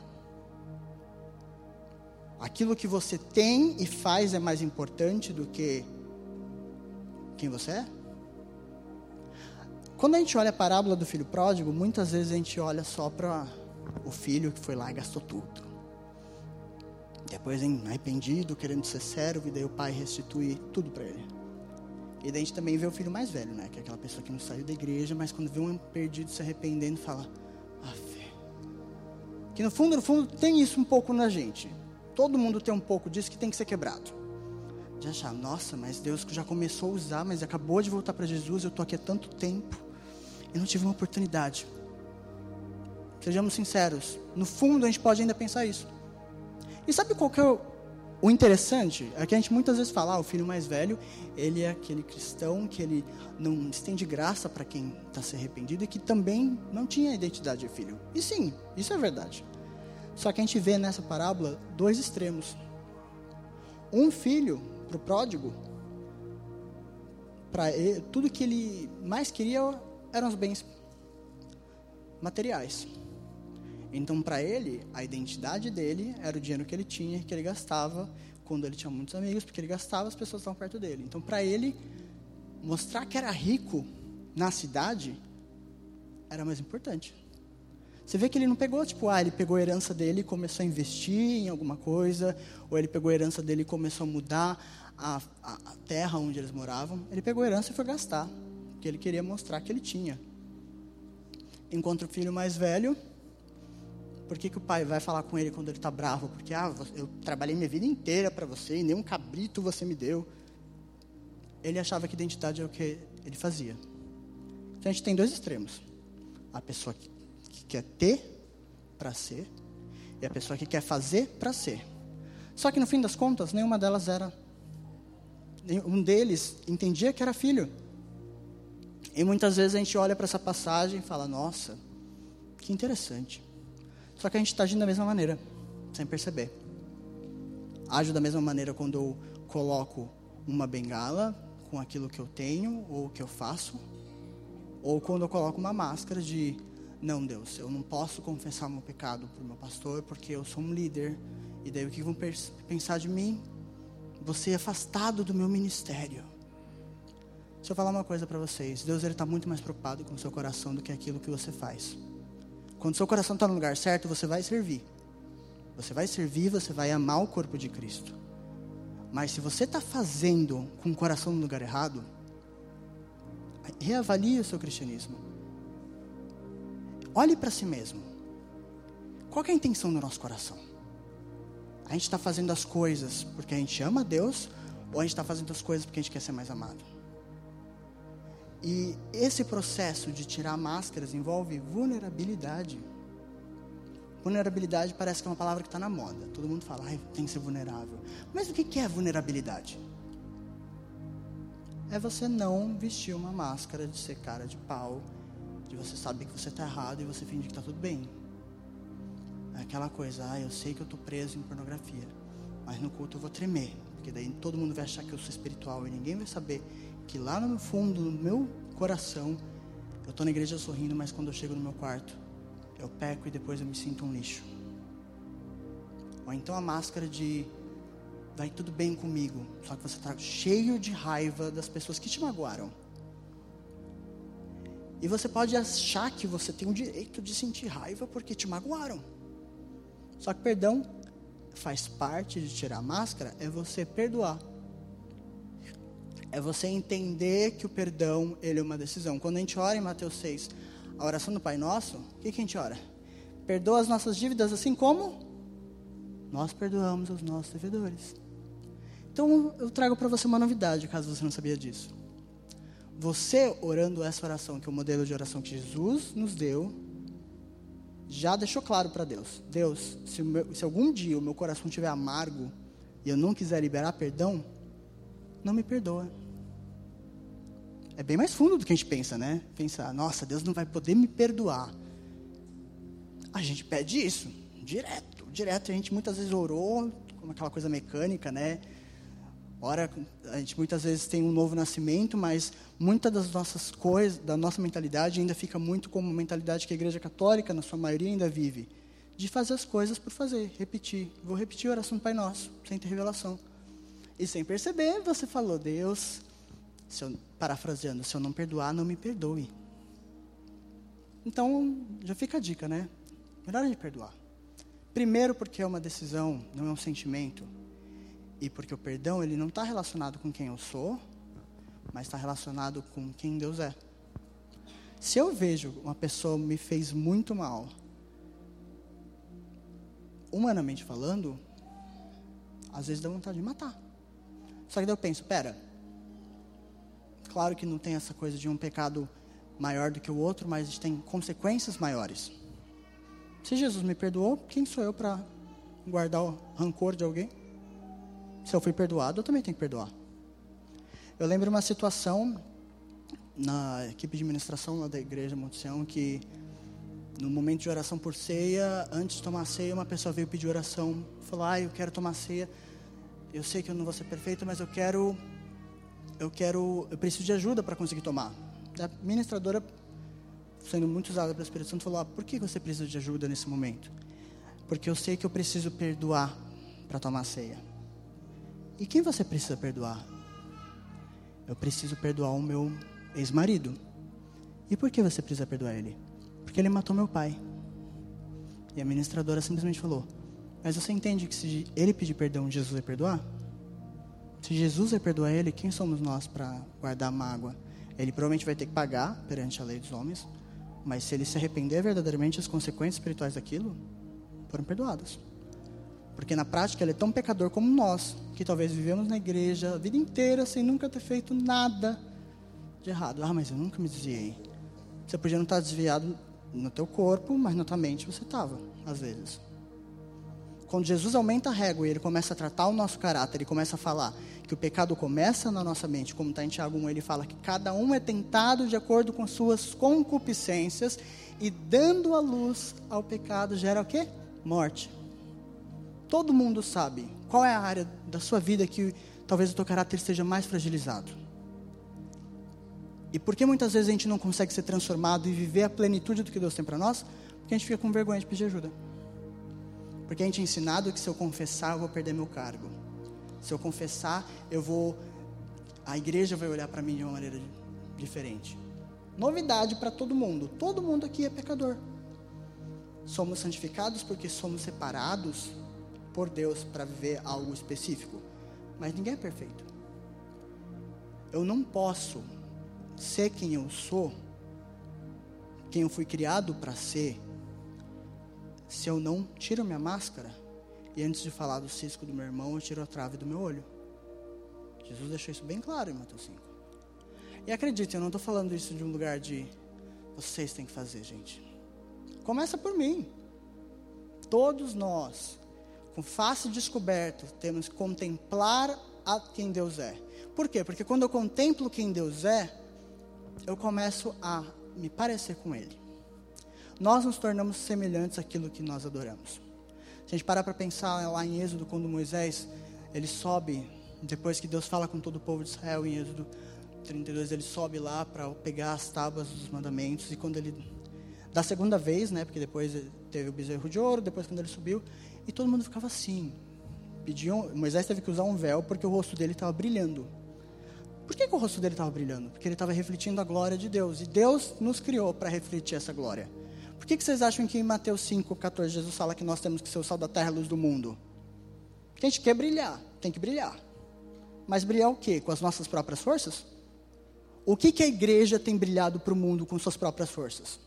Aquilo que você tem e faz é mais importante do que quem você é? Quando a gente olha a parábola do filho pródigo, muitas vezes a gente olha só para o filho que foi lá e gastou tudo. Depois, hein, arrependido, querendo ser servo, e daí o pai restitui tudo para ele. E daí a gente também vê o filho mais velho, né? Que é aquela pessoa que não saiu da igreja, mas quando vê um perdido se arrependendo, fala: Aff. Que no fundo, no fundo, tem isso um pouco na gente. Todo mundo tem um pouco disso que tem que ser quebrado. De achar, nossa, mas Deus já começou a usar, mas acabou de voltar para Jesus, eu estou aqui há tanto tempo e não tive uma oportunidade. Sejamos sinceros, no fundo a gente pode ainda pensar isso. E sabe qual que é o, o interessante? É que a gente muitas vezes fala, ah, o filho mais velho, ele é aquele cristão que ele não estende graça para quem está se arrependido e que também não tinha identidade de filho. E sim, isso é verdade. Só que a gente vê nessa parábola dois extremos. Um filho para o pródigo, para tudo que ele mais queria eram os bens materiais. Então, para ele, a identidade dele era o dinheiro que ele tinha, que ele gastava quando ele tinha muitos amigos, porque ele gastava, as pessoas estavam perto dele. Então, para ele, mostrar que era rico na cidade era mais importante. Você vê que ele não pegou, tipo, ah, ele pegou a herança dele e começou a investir em alguma coisa, ou ele pegou a herança dele e começou a mudar a, a, a terra onde eles moravam. Ele pegou a herança e foi gastar, porque ele queria mostrar que ele tinha. Enquanto o filho mais velho, por que, que o pai vai falar com ele quando ele está bravo? Porque, ah, eu trabalhei minha vida inteira para você e nem um cabrito você me deu. Ele achava que identidade é o que ele fazia. Então a gente tem dois extremos. A pessoa que, que quer ter para ser e a pessoa que quer fazer para ser. Só que no fim das contas, nenhuma delas era. Um deles entendia que era filho. E muitas vezes a gente olha para essa passagem e fala: Nossa, que interessante. Só que a gente está agindo da mesma maneira, sem perceber. Ajo da mesma maneira quando eu coloco uma bengala com aquilo que eu tenho ou que eu faço, ou quando eu coloco uma máscara de não, Deus, eu não posso confessar meu pecado para o meu pastor porque eu sou um líder. E daí o que vão pensar de mim? Você é afastado do meu ministério. Deixa eu falar uma coisa para vocês. Deus ele está muito mais preocupado com o seu coração do que aquilo que você faz. Quando seu coração está no lugar certo, você vai servir. Você vai servir, você vai amar o corpo de Cristo. Mas se você está fazendo com o coração no lugar errado, reavalie o seu cristianismo. Olhe para si mesmo. Qual é a intenção do nosso coração? A gente está fazendo as coisas porque a gente ama a Deus ou a gente está fazendo as coisas porque a gente quer ser mais amado? E esse processo de tirar máscaras envolve vulnerabilidade. Vulnerabilidade parece que é uma palavra que está na moda. Todo mundo fala, ah, tem que ser vulnerável. Mas o que é vulnerabilidade? É você não vestir uma máscara de ser cara de pau, de você saber que você está errado e você fingir que está tudo bem. É aquela coisa, ah, eu sei que eu estou preso em pornografia, mas no culto eu vou tremer, porque daí todo mundo vai achar que eu sou espiritual e ninguém vai saber que lá no fundo, no meu coração, eu estou na igreja sorrindo, mas quando eu chego no meu quarto, eu peco e depois eu me sinto um lixo. Ou então a máscara de vai tudo bem comigo, só que você está cheio de raiva das pessoas que te magoaram. E você pode achar que você tem o direito de sentir raiva porque te magoaram. Só que perdão faz parte de tirar a máscara, é você perdoar é você entender que o perdão, ele é uma decisão. Quando a gente ora em Mateus 6, a oração do Pai Nosso, o que, que a gente ora? Perdoa as nossas dívidas assim como nós perdoamos os nossos devedores. Então, eu trago para você uma novidade, caso você não sabia disso. Você orando essa oração, que é o modelo de oração que Jesus nos deu, já deixou claro para Deus: Deus, se, meu, se, algum dia o meu coração estiver amargo e eu não quiser liberar perdão, não me perdoa é bem mais fundo do que a gente pensa, né? Pensar, nossa, Deus não vai poder me perdoar. A gente pede isso, direto, direto. A gente muitas vezes orou, como aquela coisa mecânica, né? Ora, a gente muitas vezes tem um novo nascimento, mas muitas das nossas coisas, da nossa mentalidade ainda fica muito como a mentalidade que a igreja católica, na sua maioria, ainda vive. De fazer as coisas por fazer, repetir. Vou repetir a oração do Pai Nosso, sem ter revelação. E sem perceber, você falou, Deus, se eu, parafraseando, se eu não perdoar, não me perdoe. Então, já fica a dica, né? Melhor a gente perdoar. Primeiro porque é uma decisão, não é um sentimento. E porque o perdão, ele não está relacionado com quem eu sou, mas está relacionado com quem Deus é. Se eu vejo uma pessoa me fez muito mal, humanamente falando, às vezes dá vontade de matar. Só que daí eu penso, pera, claro que não tem essa coisa de um pecado maior do que o outro, mas tem consequências maiores. Se Jesus me perdoou, quem sou eu para guardar o rancor de alguém? Se eu fui perdoado, eu também tenho que perdoar. Eu lembro uma situação na equipe de administração da igreja Monte que no momento de oração por ceia, antes de tomar a ceia, uma pessoa veio pedir oração, falou: "Ah, eu quero tomar ceia. Eu sei que eu não vou ser perfeito, mas eu quero eu quero, eu preciso de ajuda para conseguir tomar". A ministradora sendo muito usada pelo Espírito Santo falou: ah, "Por que você precisa de ajuda nesse momento?" Porque eu sei que eu preciso perdoar para tomar a ceia. E quem você precisa perdoar? Eu preciso perdoar o meu ex-marido. E por que você precisa perdoar ele? Porque ele matou meu pai. E a ministradora simplesmente falou: Mas você entende que se ele pedir perdão, Jesus vai perdoar? Se Jesus vai perdoar ele, quem somos nós para guardar mágoa? Ele provavelmente vai ter que pagar perante a lei dos homens, mas se ele se arrepender verdadeiramente, as consequências espirituais daquilo foram perdoadas. Porque na prática ele é tão pecador como nós, que talvez vivemos na igreja a vida inteira sem nunca ter feito nada de errado. Ah, mas eu nunca me desviei. Você podia não estar desviado no teu corpo, mas na tua mente você estava, às vezes. Quando Jesus aumenta a régua e ele começa a tratar o nosso caráter, ele começa a falar que o pecado começa na nossa mente, como está em Tiago 1, ele fala que cada um é tentado de acordo com suas concupiscências e dando a luz ao pecado gera o quê? Morte. Todo mundo sabe qual é a área da sua vida que talvez o teu caráter esteja mais fragilizado. E por que muitas vezes a gente não consegue ser transformado e viver a plenitude do que Deus tem para nós? Porque a gente fica com vergonha de pedir ajuda. Porque a gente é ensinado que se eu confessar, eu vou perder meu cargo. Se eu confessar, eu vou. A igreja vai olhar para mim de uma maneira diferente. Novidade para todo mundo. Todo mundo aqui é pecador. Somos santificados porque somos separados por Deus para viver algo específico. Mas ninguém é perfeito. Eu não posso ser quem eu sou, quem eu fui criado para ser, se eu não tiro minha máscara e antes de falar do cisco do meu irmão, eu tiro a trave do meu olho. Jesus deixou isso bem claro em Mateus 5. E acredite, eu não estou falando isso de um lugar de vocês têm que fazer, gente. Começa por mim. Todos nós com face descoberta, temos que contemplar a quem Deus é. Por quê? Porque quando eu contemplo quem Deus é, eu começo a me parecer com Ele. Nós nos tornamos semelhantes àquilo que nós adoramos. Se a gente parar para pensar lá em Êxodo, quando Moisés ele sobe, depois que Deus fala com todo o povo de Israel em Êxodo 32, ele sobe lá para pegar as tábuas dos mandamentos e quando ele da segunda vez, né, porque depois teve o bezerro de ouro, depois quando ele subiu, e todo mundo ficava assim. Pediam, Moisés teve que usar um véu porque o rosto dele estava brilhando. Por que, que, o rosto dele estava brilhando? Porque ele estava refletindo a glória de Deus. E Deus nos criou para refletir essa glória. Por que, que vocês acham que em Mateus 5, 14, Jesus fala que nós temos que ser o sal da terra, a luz do mundo? Porque a gente quer brilhar, tem que brilhar. Mas brilhar o quê? Com as nossas próprias forças? O que, que a igreja tem brilhado para o mundo com suas próprias forças?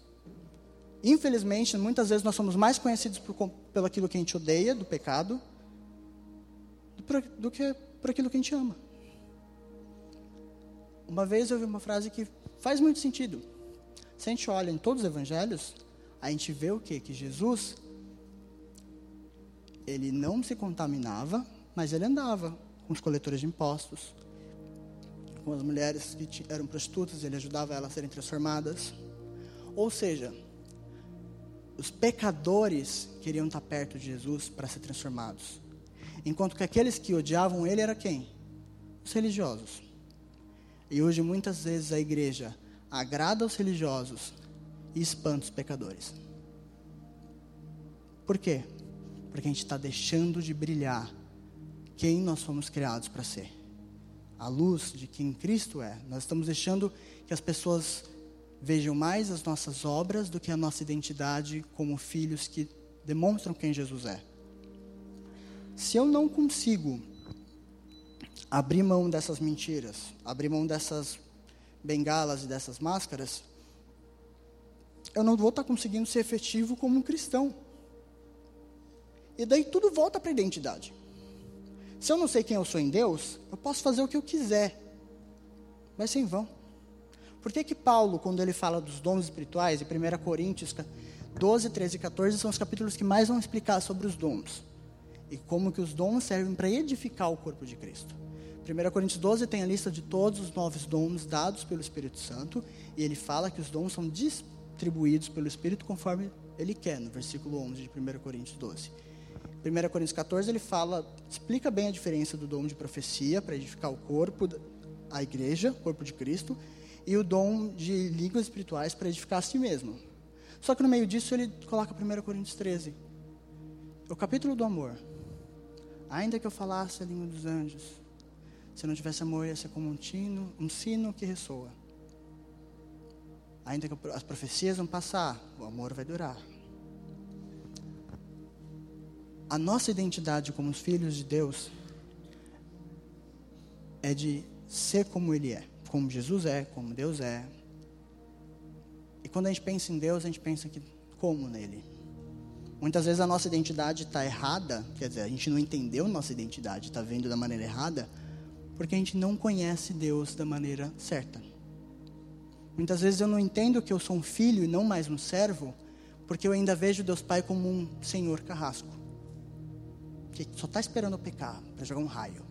Infelizmente, muitas vezes nós somos mais conhecidos por, pelo aquilo que a gente odeia, do pecado, do, do que por aquilo que a gente ama. Uma vez eu ouvi uma frase que faz muito sentido. Se a gente olha em todos os evangelhos, a gente vê o quê? Que Jesus, ele não se contaminava, mas ele andava com os coletores de impostos, com as mulheres que eram prostitutas, ele ajudava elas a serem transformadas. Ou seja, os pecadores queriam estar perto de Jesus para ser transformados. Enquanto que aqueles que odiavam ele era quem? Os religiosos. E hoje muitas vezes a igreja agrada aos religiosos e espanta os pecadores. Por quê? Porque a gente está deixando de brilhar quem nós fomos criados para ser. A luz de quem Cristo é. Nós estamos deixando que as pessoas vejam mais as nossas obras do que a nossa identidade como filhos que demonstram quem Jesus é. Se eu não consigo abrir mão dessas mentiras, abrir mão dessas bengalas e dessas máscaras, eu não vou estar conseguindo ser efetivo como um cristão. E daí tudo volta para a identidade. Se eu não sei quem eu sou em Deus, eu posso fazer o que eu quiser. Vai ser em vão. Por que que Paulo, quando ele fala dos dons espirituais, em 1 Coríntios 12, 13 e 14, são os capítulos que mais vão explicar sobre os dons. E como que os dons servem para edificar o corpo de Cristo. 1 Coríntios 12 tem a lista de todos os novos dons dados pelo Espírito Santo, e ele fala que os dons são distribuídos pelo Espírito conforme ele quer, no versículo 11 de 1 Coríntios 12. 1 Coríntios 14 ele fala, explica bem a diferença do dom de profecia para edificar o corpo, a igreja, o corpo de Cristo, e o dom de línguas espirituais para edificar a si mesmo. Só que no meio disso ele coloca 1 Coríntios 13, o capítulo do amor. Ainda que eu falasse a língua dos anjos, se não tivesse amor, ia ser como um, tino, um sino que ressoa. Ainda que as profecias vão passar, o amor vai durar. A nossa identidade como filhos de Deus é de ser como Ele é, como Jesus é, como Deus é. E quando a gente pensa em Deus, a gente pensa que como nele. Muitas vezes a nossa identidade está errada, quer dizer, a gente não entendeu nossa identidade, está vendo da maneira errada, porque a gente não conhece Deus da maneira certa. Muitas vezes eu não entendo que eu sou um filho e não mais um servo, porque eu ainda vejo Deus Pai como um senhor carrasco, que só está esperando eu pecar para jogar um raio.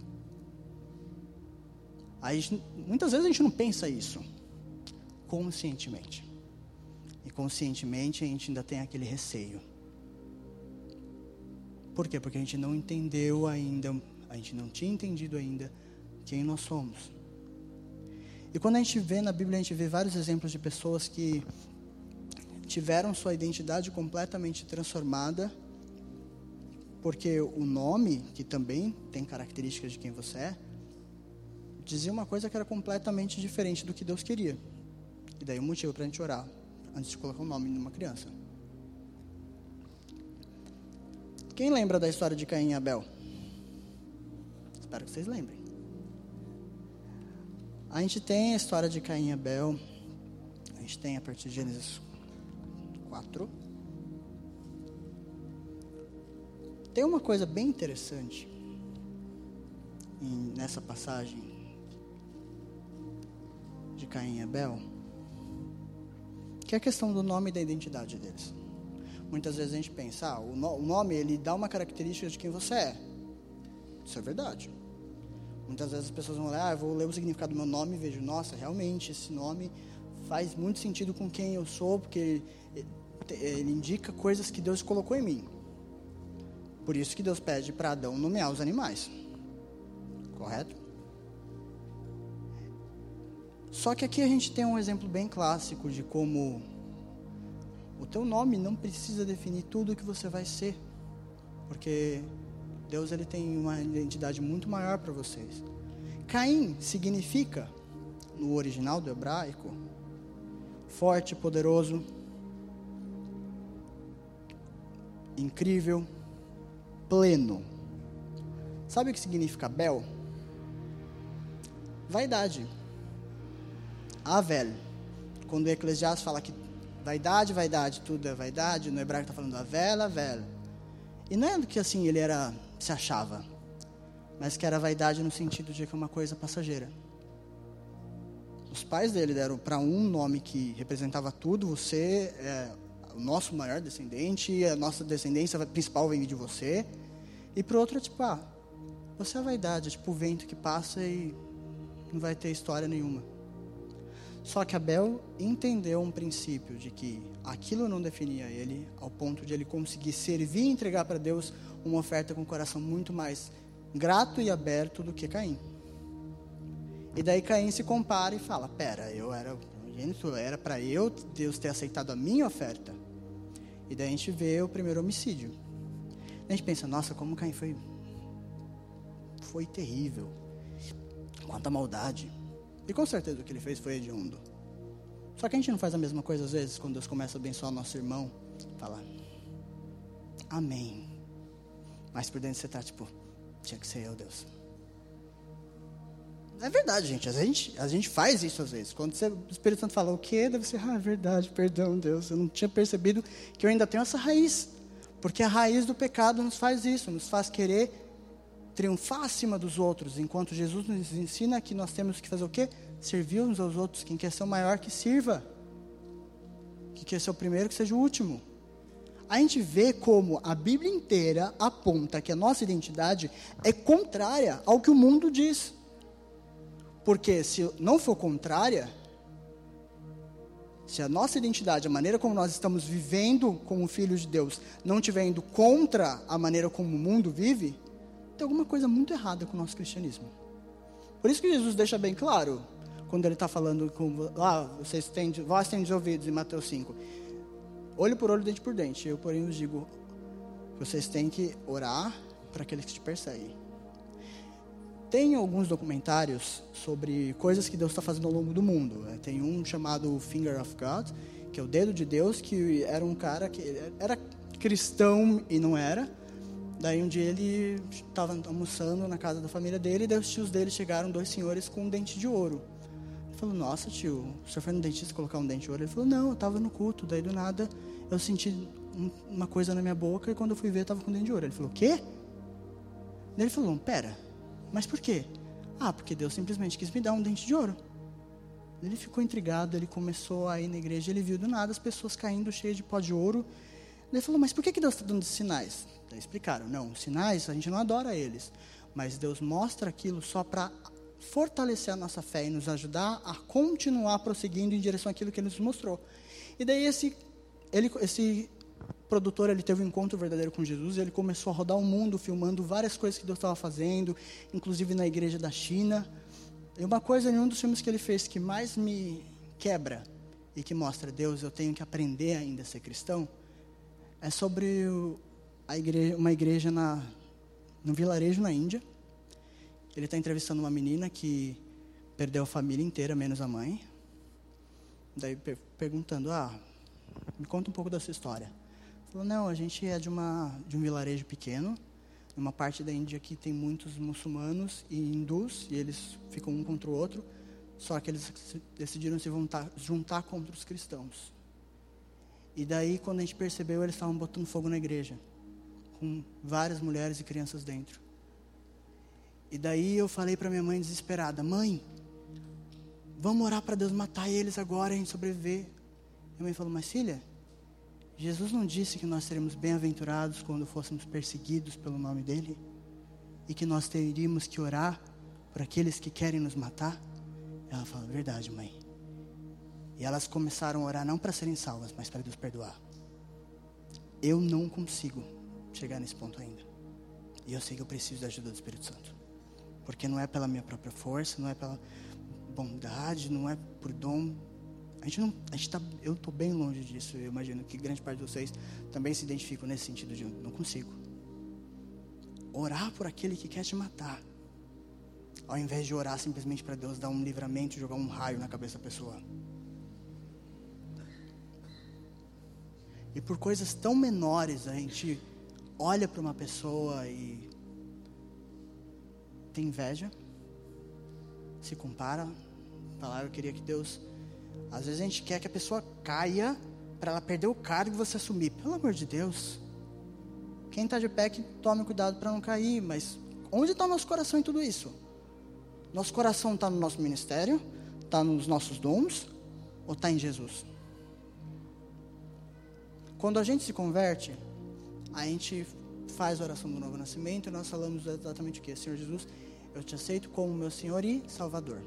Aí, muitas vezes a gente não pensa isso conscientemente. E conscientemente a gente ainda tem aquele receio. Por quê? Porque a gente não entendeu ainda, a gente não tinha entendido ainda quem nós somos. E quando a gente vê na Bíblia, a gente vê vários exemplos de pessoas que tiveram sua identidade completamente transformada, porque o nome, que também tem características de quem você é, dizia uma coisa que era completamente diferente do que Deus queria. E daí o um motivo para a gente orar, antes de colocar o um nome numa criança. Quem lembra da história de Caim e Abel? Espero que vocês lembrem. A gente tem a história de Caim e Abel. A gente tem a partir de Gênesis 4. Tem uma coisa bem interessante nessa passagem de Caim e Abel, que é a questão do nome e da identidade deles. Muitas vezes a gente pensa, ah, o, o nome ele dá uma característica de quem você é. Isso é verdade. Muitas vezes as pessoas vão lá, ah, vou ler o significado do meu nome e vejo, nossa, realmente esse nome faz muito sentido com quem eu sou, porque ele, ele indica coisas que Deus colocou em mim. Por isso que Deus pede para Adão nomear os animais. Correto? Só que aqui a gente tem um exemplo bem clássico de como o teu nome não precisa definir tudo o que você vai ser. Porque Deus ele tem uma identidade muito maior para vocês. Caim significa, no original do hebraico, forte, poderoso, incrível, pleno. Sabe o que significa Bel? Vaidade. Avel. Quando o Eclesiastes fala que vaidade, vaidade, tudo é vaidade, no hebraico está falando Avel, Avel. E não é que assim ele era se achava, mas que era vaidade no sentido de que é uma coisa passageira. Os pais dele deram para um nome que representava tudo, você é o nosso maior descendente, a nossa descendência principal vem de você. E para outro é tipo, ah, você é a vaidade, é tipo o vento que passa e não vai ter história nenhuma. Só que Abel entendeu um princípio de que aquilo não definia ele, ao ponto de ele conseguir servir e entregar para Deus uma oferta com o coração muito mais grato e aberto do que Caim. E daí Caim se compara e fala: Pera, eu era primogênito, era para eu, Deus ter aceitado a minha oferta. E daí a gente vê o primeiro homicídio. A gente pensa: Nossa, como Caim foi. Foi terrível. Quanta maldade. E com certeza o que ele fez foi hediondo. Só que a gente não faz a mesma coisa às vezes quando Deus começa a abençoar nosso irmão. Fala: Amém. Mas por dentro você está tipo, tinha que ser eu, Deus. É verdade, gente. A gente, a gente faz isso às vezes. Quando você, o Espírito Santo fala o quê, deve ser, ah, é verdade, perdão, Deus. Eu não tinha percebido que eu ainda tenho essa raiz. Porque a raiz do pecado nos faz isso, nos faz querer triunfar acima dos outros, enquanto Jesus nos ensina que nós temos que fazer o quê? Servir uns aos outros. Quem quer ser o maior, que sirva. Quem quer ser o primeiro, que seja o último. A gente vê como a Bíblia inteira aponta que a nossa identidade é contrária ao que o mundo diz. Porque se não for contrária, se a nossa identidade, a maneira como nós estamos vivendo como filhos de Deus, não estiver indo contra a maneira como o mundo vive, tem alguma coisa muito errada com o nosso cristianismo. Por isso que Jesus deixa bem claro, quando ele está falando com, ah, vocês têm, vós têm ouvidos, em Mateus 5. Olho por olho, dente por dente. Eu, porém, vos digo, vocês têm que orar para aqueles que te perseguem. Tem alguns documentários sobre coisas que Deus está fazendo ao longo do mundo. Né? Tem um chamado Finger of God, que é o dedo de Deus, que era um cara que era cristão e não era. Daí um dia ele estava almoçando na casa da família dele, e daí os tios dele chegaram, dois senhores com um dente de ouro. Ele falou, nossa tio, o senhor foi no dentista colocar um dente de ouro? Ele falou, não, eu estava no culto, daí do nada eu senti uma coisa na minha boca e quando eu fui ver estava com um dente de ouro. Ele falou, o quê? Daí ele falou, pera, mas por quê? Ah, porque Deus simplesmente quis me dar um dente de ouro. Ele ficou intrigado, ele começou a ir na igreja, ele viu do nada as pessoas caindo cheias de pó de ouro. Ele falou, mas por que, que Deus está dando sinais? Explicaram, não, sinais a gente não adora eles, mas Deus mostra aquilo só para fortalecer a nossa fé e nos ajudar a continuar prosseguindo em direção àquilo que Ele nos mostrou. E daí esse, ele, esse produtor ele teve um encontro verdadeiro com Jesus e ele começou a rodar o mundo filmando várias coisas que Deus estava fazendo, inclusive na igreja da China. E uma coisa em um dos filmes que ele fez que mais me quebra e que mostra Deus, eu tenho que aprender ainda a ser cristão, é sobre o, a igreja, uma igreja na, no vilarejo na Índia. Ele está entrevistando uma menina que perdeu a família inteira, menos a mãe. Daí per perguntando, ah, me conta um pouco da sua história. Falou, não, a gente é de, uma, de um vilarejo pequeno, uma parte da Índia que tem muitos muçulmanos e hindus, e eles ficam um contra o outro, só que eles decidiram se juntar, juntar contra os cristãos. E daí, quando a gente percebeu, eles estavam botando fogo na igreja, com várias mulheres e crianças dentro. E daí eu falei para minha mãe desesperada: Mãe, vamos orar para Deus matar eles agora e a gente sobreviver. Minha mãe falou: Mas filha, Jesus não disse que nós seremos bem-aventurados quando fôssemos perseguidos pelo nome dele? E que nós teríamos que orar por aqueles que querem nos matar? Ela falou: Verdade, mãe. E elas começaram a orar não para serem salvas, mas para Deus perdoar. Eu não consigo chegar nesse ponto ainda. E eu sei que eu preciso da ajuda do Espírito Santo. Porque não é pela minha própria força, não é pela bondade, não é por dom a gente não, a gente tá, eu estou bem longe disso. Eu imagino que grande parte de vocês também se identificam nesse sentido de não consigo. Orar por aquele que quer te matar, ao invés de orar simplesmente para Deus dar um livramento, jogar um raio na cabeça da pessoa. E por coisas tão menores a gente olha para uma pessoa e tem inveja, se compara, falar eu queria que Deus às vezes a gente quer que a pessoa caia para ela perder o cargo e você assumir. Pelo amor de Deus. Quem está de pé que tome cuidado para não cair. Mas onde está o nosso coração em tudo isso? Nosso coração está no nosso ministério? Está nos nossos dons? Ou está em Jesus? Quando a gente se converte, a gente faz a oração do novo nascimento e nós falamos exatamente o que? Senhor Jesus, eu te aceito como meu Senhor e Salvador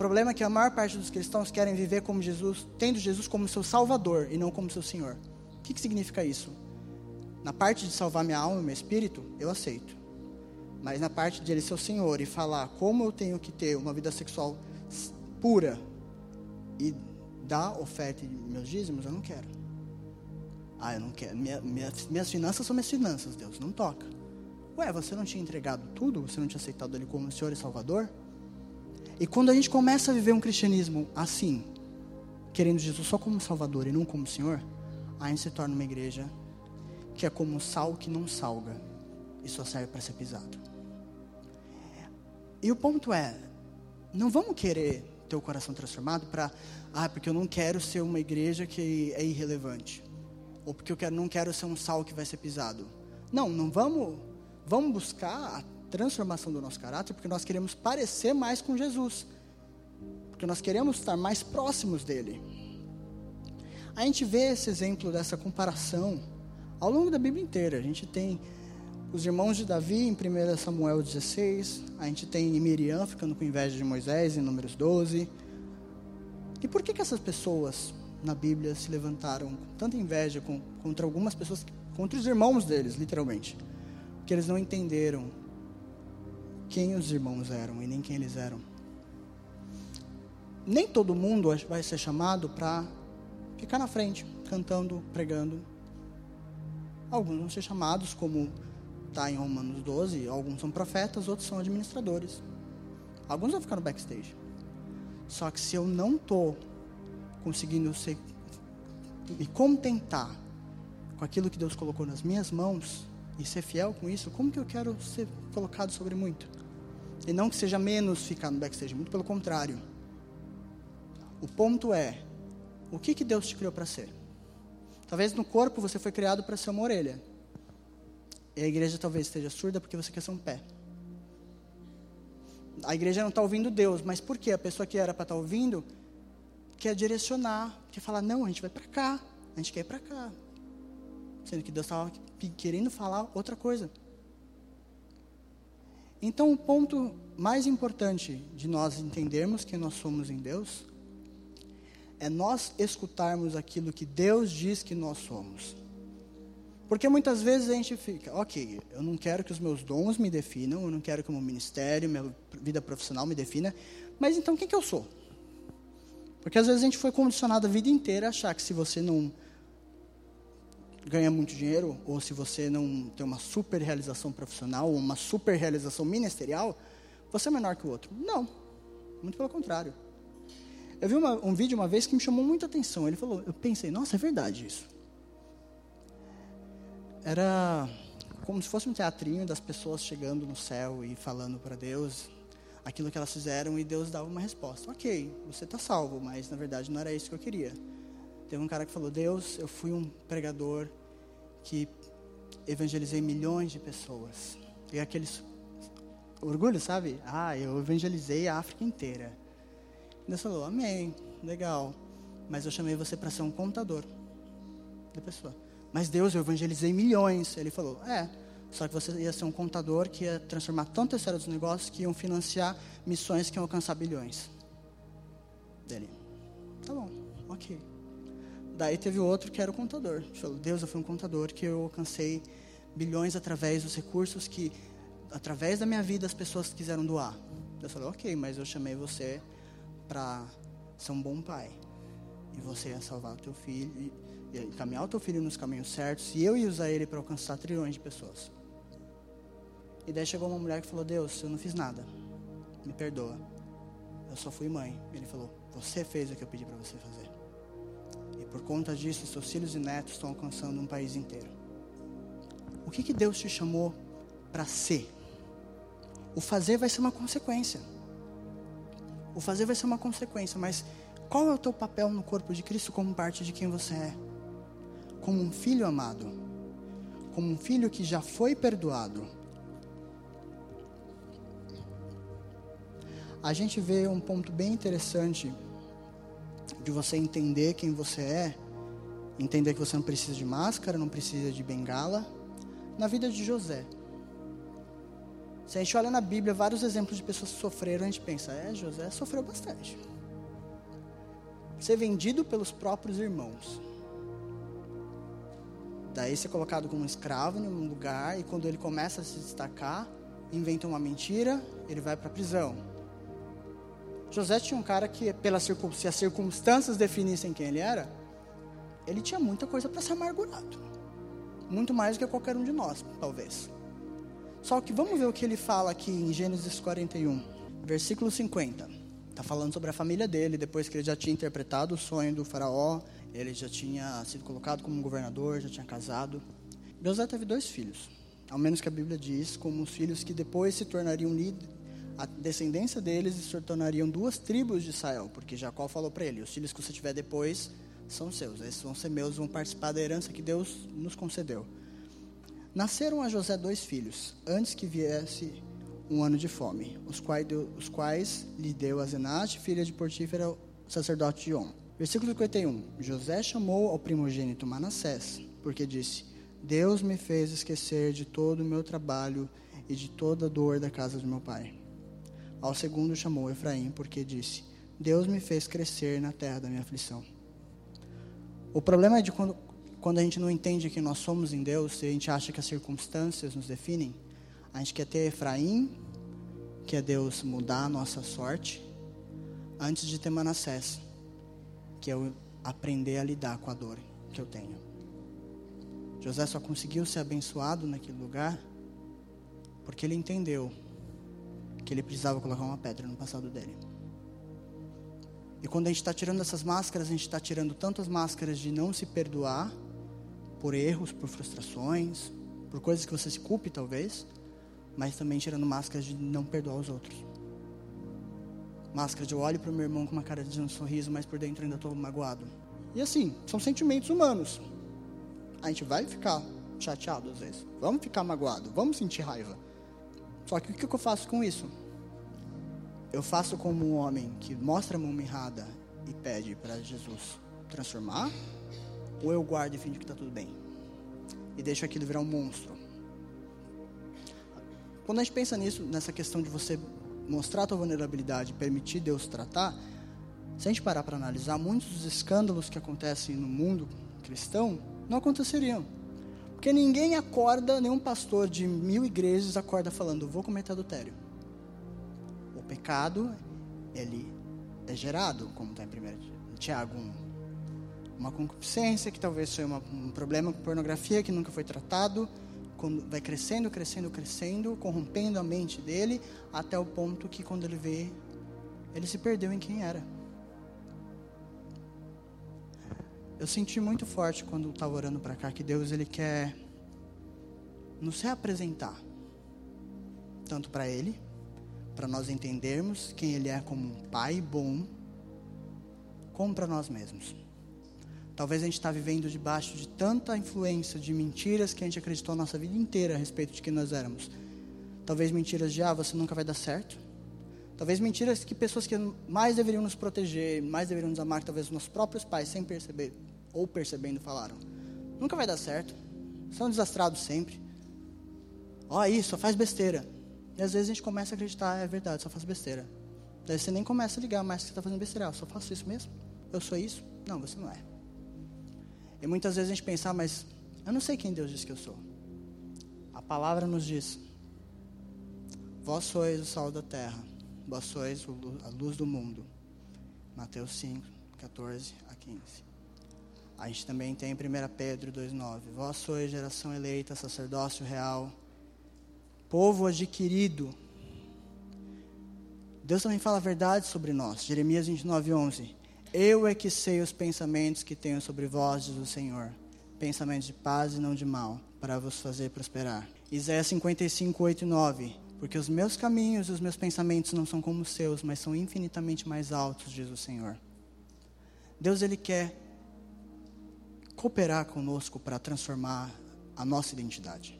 problema é que a maior parte dos cristãos querem viver como Jesus, tendo Jesus como seu Salvador e não como seu Senhor. O que, que significa isso? Na parte de salvar minha alma e meu espírito, eu aceito. Mas na parte de ele ser o Senhor e falar como eu tenho que ter uma vida sexual pura e dar oferta e meus dízimos, eu não quero. Ah, eu não quero. Minha, minhas, minhas finanças são minhas finanças, Deus, não toca. Ué, você não tinha entregado tudo? Você não tinha aceitado Ele como Senhor e Salvador? E quando a gente começa a viver um cristianismo assim, querendo Jesus só como Salvador e não como Senhor, a gente se torna uma igreja que é como sal que não salga e só serve para ser pisado. E o ponto é, não vamos querer ter o coração transformado para, ah, porque eu não quero ser uma igreja que é irrelevante, ou porque eu quero, não quero ser um sal que vai ser pisado. Não, não vamos, vamos buscar a transformação do nosso caráter, porque nós queremos parecer mais com Jesus, porque nós queremos estar mais próximos dele. A gente vê esse exemplo dessa comparação ao longo da Bíblia inteira. A gente tem os irmãos de Davi em 1 Samuel 16, a gente tem Miriam ficando com inveja de Moisés em Números 12. E por que, que essas pessoas na Bíblia se levantaram com tanta inveja com, contra algumas pessoas, contra os irmãos deles, literalmente? Porque eles não entenderam quem os irmãos eram e nem quem eles eram. Nem todo mundo vai ser chamado para ficar na frente, cantando, pregando. Alguns vão ser chamados, como está em Romanos 12, alguns são profetas, outros são administradores. Alguns vão ficar no backstage. Só que se eu não estou conseguindo ser, me contentar com aquilo que Deus colocou nas minhas mãos e ser fiel com isso, como que eu quero ser colocado sobre muito? E não que seja menos ficar no backstage, muito pelo contrário. O ponto é, o que, que Deus te criou para ser? Talvez no corpo você foi criado para ser uma orelha. E a igreja talvez esteja surda porque você quer ser um pé. A igreja não está ouvindo Deus, mas por quê? A pessoa que era para estar tá ouvindo quer direcionar, quer falar, não, a gente vai para cá, a gente quer ir para cá. Sendo que Deus estava querendo falar outra coisa. Então, o ponto mais importante de nós entendermos que nós somos em Deus é nós escutarmos aquilo que Deus diz que nós somos. Porque muitas vezes a gente fica, ok, eu não quero que os meus dons me definam, eu não quero que o meu ministério, minha vida profissional me defina, mas então quem que eu sou? Porque às vezes a gente foi condicionado a vida inteira a achar que se você não ganha muito dinheiro, ou se você não tem uma super realização profissional, ou uma super realização ministerial, você é menor que o outro. Não, muito pelo contrário. Eu vi uma, um vídeo uma vez que me chamou muita atenção. Ele falou, eu pensei, nossa, é verdade isso. Era como se fosse um teatrinho das pessoas chegando no céu e falando para Deus aquilo que elas fizeram e Deus dava uma resposta. Ok, você está salvo, mas na verdade não era isso que eu queria. Teve um cara que falou: Deus, eu fui um pregador que evangelizei milhões de pessoas. E aqueles orgulho, sabe? Ah, eu evangelizei a África inteira. Deus falou: Amém, legal. Mas eu chamei você para ser um contador da pessoa. Mas Deus, eu evangelizei milhões. Ele falou: É, só que você ia ser um contador que ia transformar tanto a história dos negócios que iam financiar missões que iam alcançar bilhões. Dele: Tá bom, ok. Daí teve outro que era o contador. Ele falou: Deus, eu fui um contador que eu alcancei bilhões através dos recursos que, através da minha vida, as pessoas quiseram doar. Deus falou: Ok, mas eu chamei você para ser um bom pai. E você ia salvar o teu filho, e, e encaminhar o teu filho nos caminhos certos, e eu ia usar ele para alcançar trilhões de pessoas. E daí chegou uma mulher que falou: Deus, eu não fiz nada, me perdoa. Eu só fui mãe. Ele falou: Você fez o que eu pedi para você fazer. E por conta disso, seus filhos e netos estão alcançando um país inteiro. O que, que Deus te chamou para ser? O fazer vai ser uma consequência. O fazer vai ser uma consequência, mas qual é o teu papel no corpo de Cristo como parte de quem você é? Como um filho amado, como um filho que já foi perdoado. A gente vê um ponto bem interessante de você entender quem você é, entender que você não precisa de máscara, não precisa de bengala, na vida de José. Se a gente olha na Bíblia vários exemplos de pessoas que sofreram, a gente pensa, é, José sofreu bastante. Ser vendido pelos próprios irmãos. Daí ser colocado como escravo em um lugar e quando ele começa a se destacar, inventa uma mentira, ele vai para a prisão. José tinha um cara que, pelas circun... se as circunstâncias definissem quem ele era, ele tinha muita coisa para ser amargurado. Muito mais do que qualquer um de nós, talvez. Só que vamos ver o que ele fala aqui em Gênesis 41, versículo 50. Está falando sobre a família dele, depois que ele já tinha interpretado o sonho do faraó, ele já tinha sido colocado como governador, já tinha casado. José teve dois filhos, ao menos que a Bíblia diz, como os filhos que depois se tornariam líderes, a descendência deles se tornariam duas tribos de Israel, porque Jacó falou para ele: os filhos que você tiver depois são seus, esses vão ser meus, vão participar da herança que Deus nos concedeu. Nasceram a José dois filhos, antes que viesse um ano de fome, os quais, os quais lhe deu a Zenate, filha de Portífera, sacerdote de On. Versículo 51. José chamou ao primogênito Manassés, porque disse: Deus me fez esquecer de todo o meu trabalho e de toda a dor da casa de meu pai. Ao segundo chamou Efraim, porque disse: Deus me fez crescer na terra da minha aflição. O problema é de quando, quando a gente não entende que nós somos em Deus, e a gente acha que as circunstâncias nos definem, a gente quer ter Efraim, que é Deus mudar a nossa sorte, antes de ter Manassés, que é eu aprender a lidar com a dor que eu tenho. José só conseguiu ser abençoado naquele lugar porque ele entendeu que ele precisava colocar uma pedra no passado dele. E quando a gente está tirando essas máscaras, a gente está tirando tantas máscaras de não se perdoar por erros, por frustrações, por coisas que você se culpe talvez, mas também tirando máscaras de não perdoar os outros. Máscara de eu olho para o meu irmão com uma cara de um sorriso, mas por dentro ainda estou magoado. E assim, são sentimentos humanos. A gente vai ficar chateado às vezes. Vamos ficar magoado, vamos sentir raiva. Só que o que eu faço com isso? Eu faço como um homem que mostra a mão mirrada e pede para Jesus transformar, ou eu guardo e finge que está tudo bem e deixo aquilo virar um monstro. Quando a gente pensa nisso, nessa questão de você mostrar a tua vulnerabilidade permitir Deus tratar, se a gente parar para analisar, muitos dos escândalos que acontecem no mundo cristão não aconteceriam. Porque ninguém acorda, nenhum pastor de mil igrejas acorda falando, vou cometer adultério. Pecado, ele é gerado, como está em 1 Tiago 1. Uma concupiscência que talvez foi uma, um problema com pornografia que nunca foi tratado, quando vai crescendo, crescendo, crescendo, corrompendo a mente dele, até o ponto que quando ele vê, ele se perdeu em quem era. eu senti muito forte quando estava orando para cá que Deus ele quer nos reapresentar tanto para ele, para nós entendermos quem ele é como um pai bom, como para nós mesmos. Talvez a gente está vivendo debaixo de tanta influência de mentiras que a gente acreditou a nossa vida inteira a respeito de quem nós éramos. Talvez mentiras de ah, você nunca vai dar certo. Talvez mentiras que pessoas que mais deveriam nos proteger, mais deveriam nos amar, talvez nossos próprios pais, sem perceber, ou percebendo, falaram: nunca vai dar certo, são desastrados sempre. Ó, oh, isso, só faz besteira. E às vezes a gente começa a acreditar, é verdade, só faz besteira. Daí você nem começa a ligar mais que você está fazendo besteira. Ah, só faço isso mesmo? Eu sou isso? Não, você não é. E muitas vezes a gente pensa, ah, mas eu não sei quem Deus diz que eu sou. A palavra nos diz: Vós sois o sal da terra, vós sois a luz do mundo. Mateus 5, 14 a 15. A gente também tem 1 Pedro 2,9. Vós sois geração eleita, sacerdócio real, povo adquirido. Deus também fala a verdade sobre nós. Jeremias 29,11. Eu é que sei os pensamentos que tenho sobre vós, diz o Senhor. Pensamentos de paz e não de mal, para vos fazer prosperar. Isaías 55, 8 e 9. Porque os meus caminhos e os meus pensamentos não são como os seus, mas são infinitamente mais altos, diz o Senhor. Deus, Ele quer cooperar conosco para transformar a nossa identidade.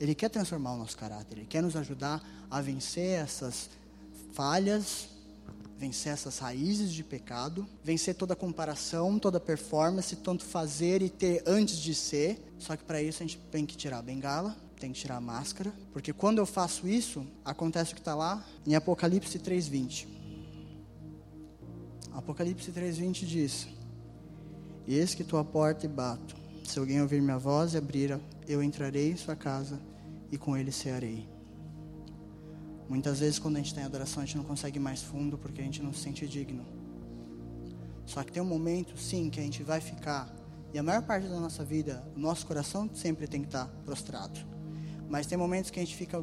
Ele quer transformar o nosso caráter, ele quer nos ajudar a vencer essas falhas, vencer essas raízes de pecado, vencer toda comparação, toda performance, tanto fazer e ter antes de ser. Só que para isso a gente tem que tirar a bengala, tem que tirar a máscara, porque quando eu faço isso, acontece o que está lá em Apocalipse 3:20. Apocalipse 3:20 diz: eis que à porta e bato. Se alguém ouvir minha voz e abrir, eu entrarei em sua casa e com ele cearei. Muitas vezes, quando a gente está em adoração, a gente não consegue mais fundo porque a gente não se sente digno. Só que tem um momento, sim, que a gente vai ficar. E a maior parte da nossa vida, o nosso coração sempre tem que estar prostrado. Mas tem momentos que a gente fica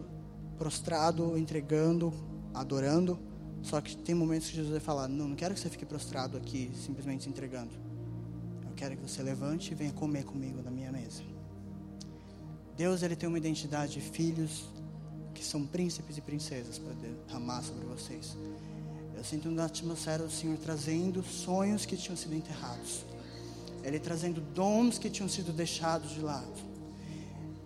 prostrado, entregando, adorando. Só que tem momentos que Jesus vai falar: Não, não quero que você fique prostrado aqui, simplesmente se entregando quero que você levante e venha comer comigo na minha mesa. Deus ele tem uma identidade de filhos que são príncipes e princesas para derramar sobre vocês. Eu sinto na atmosfera o Senhor trazendo sonhos que tinham sido enterrados. Ele trazendo dons que tinham sido deixados de lado.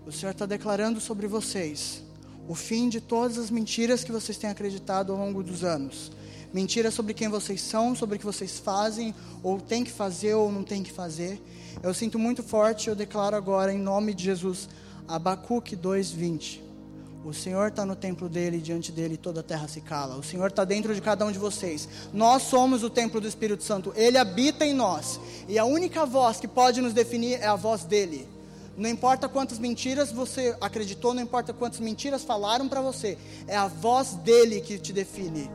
O Senhor está declarando sobre vocês o fim de todas as mentiras que vocês têm acreditado ao longo dos anos. Mentiras sobre quem vocês são, sobre o que vocês fazem, ou tem que fazer ou não tem que fazer. Eu sinto muito forte, eu declaro agora em nome de Jesus, Abacuque 2:20. O Senhor está no templo dele, diante dele toda a terra se cala. O Senhor está dentro de cada um de vocês. Nós somos o templo do Espírito Santo. Ele habita em nós. E a única voz que pode nos definir é a voz dele. Não importa quantas mentiras você acreditou, não importa quantas mentiras falaram para você, é a voz dele que te define.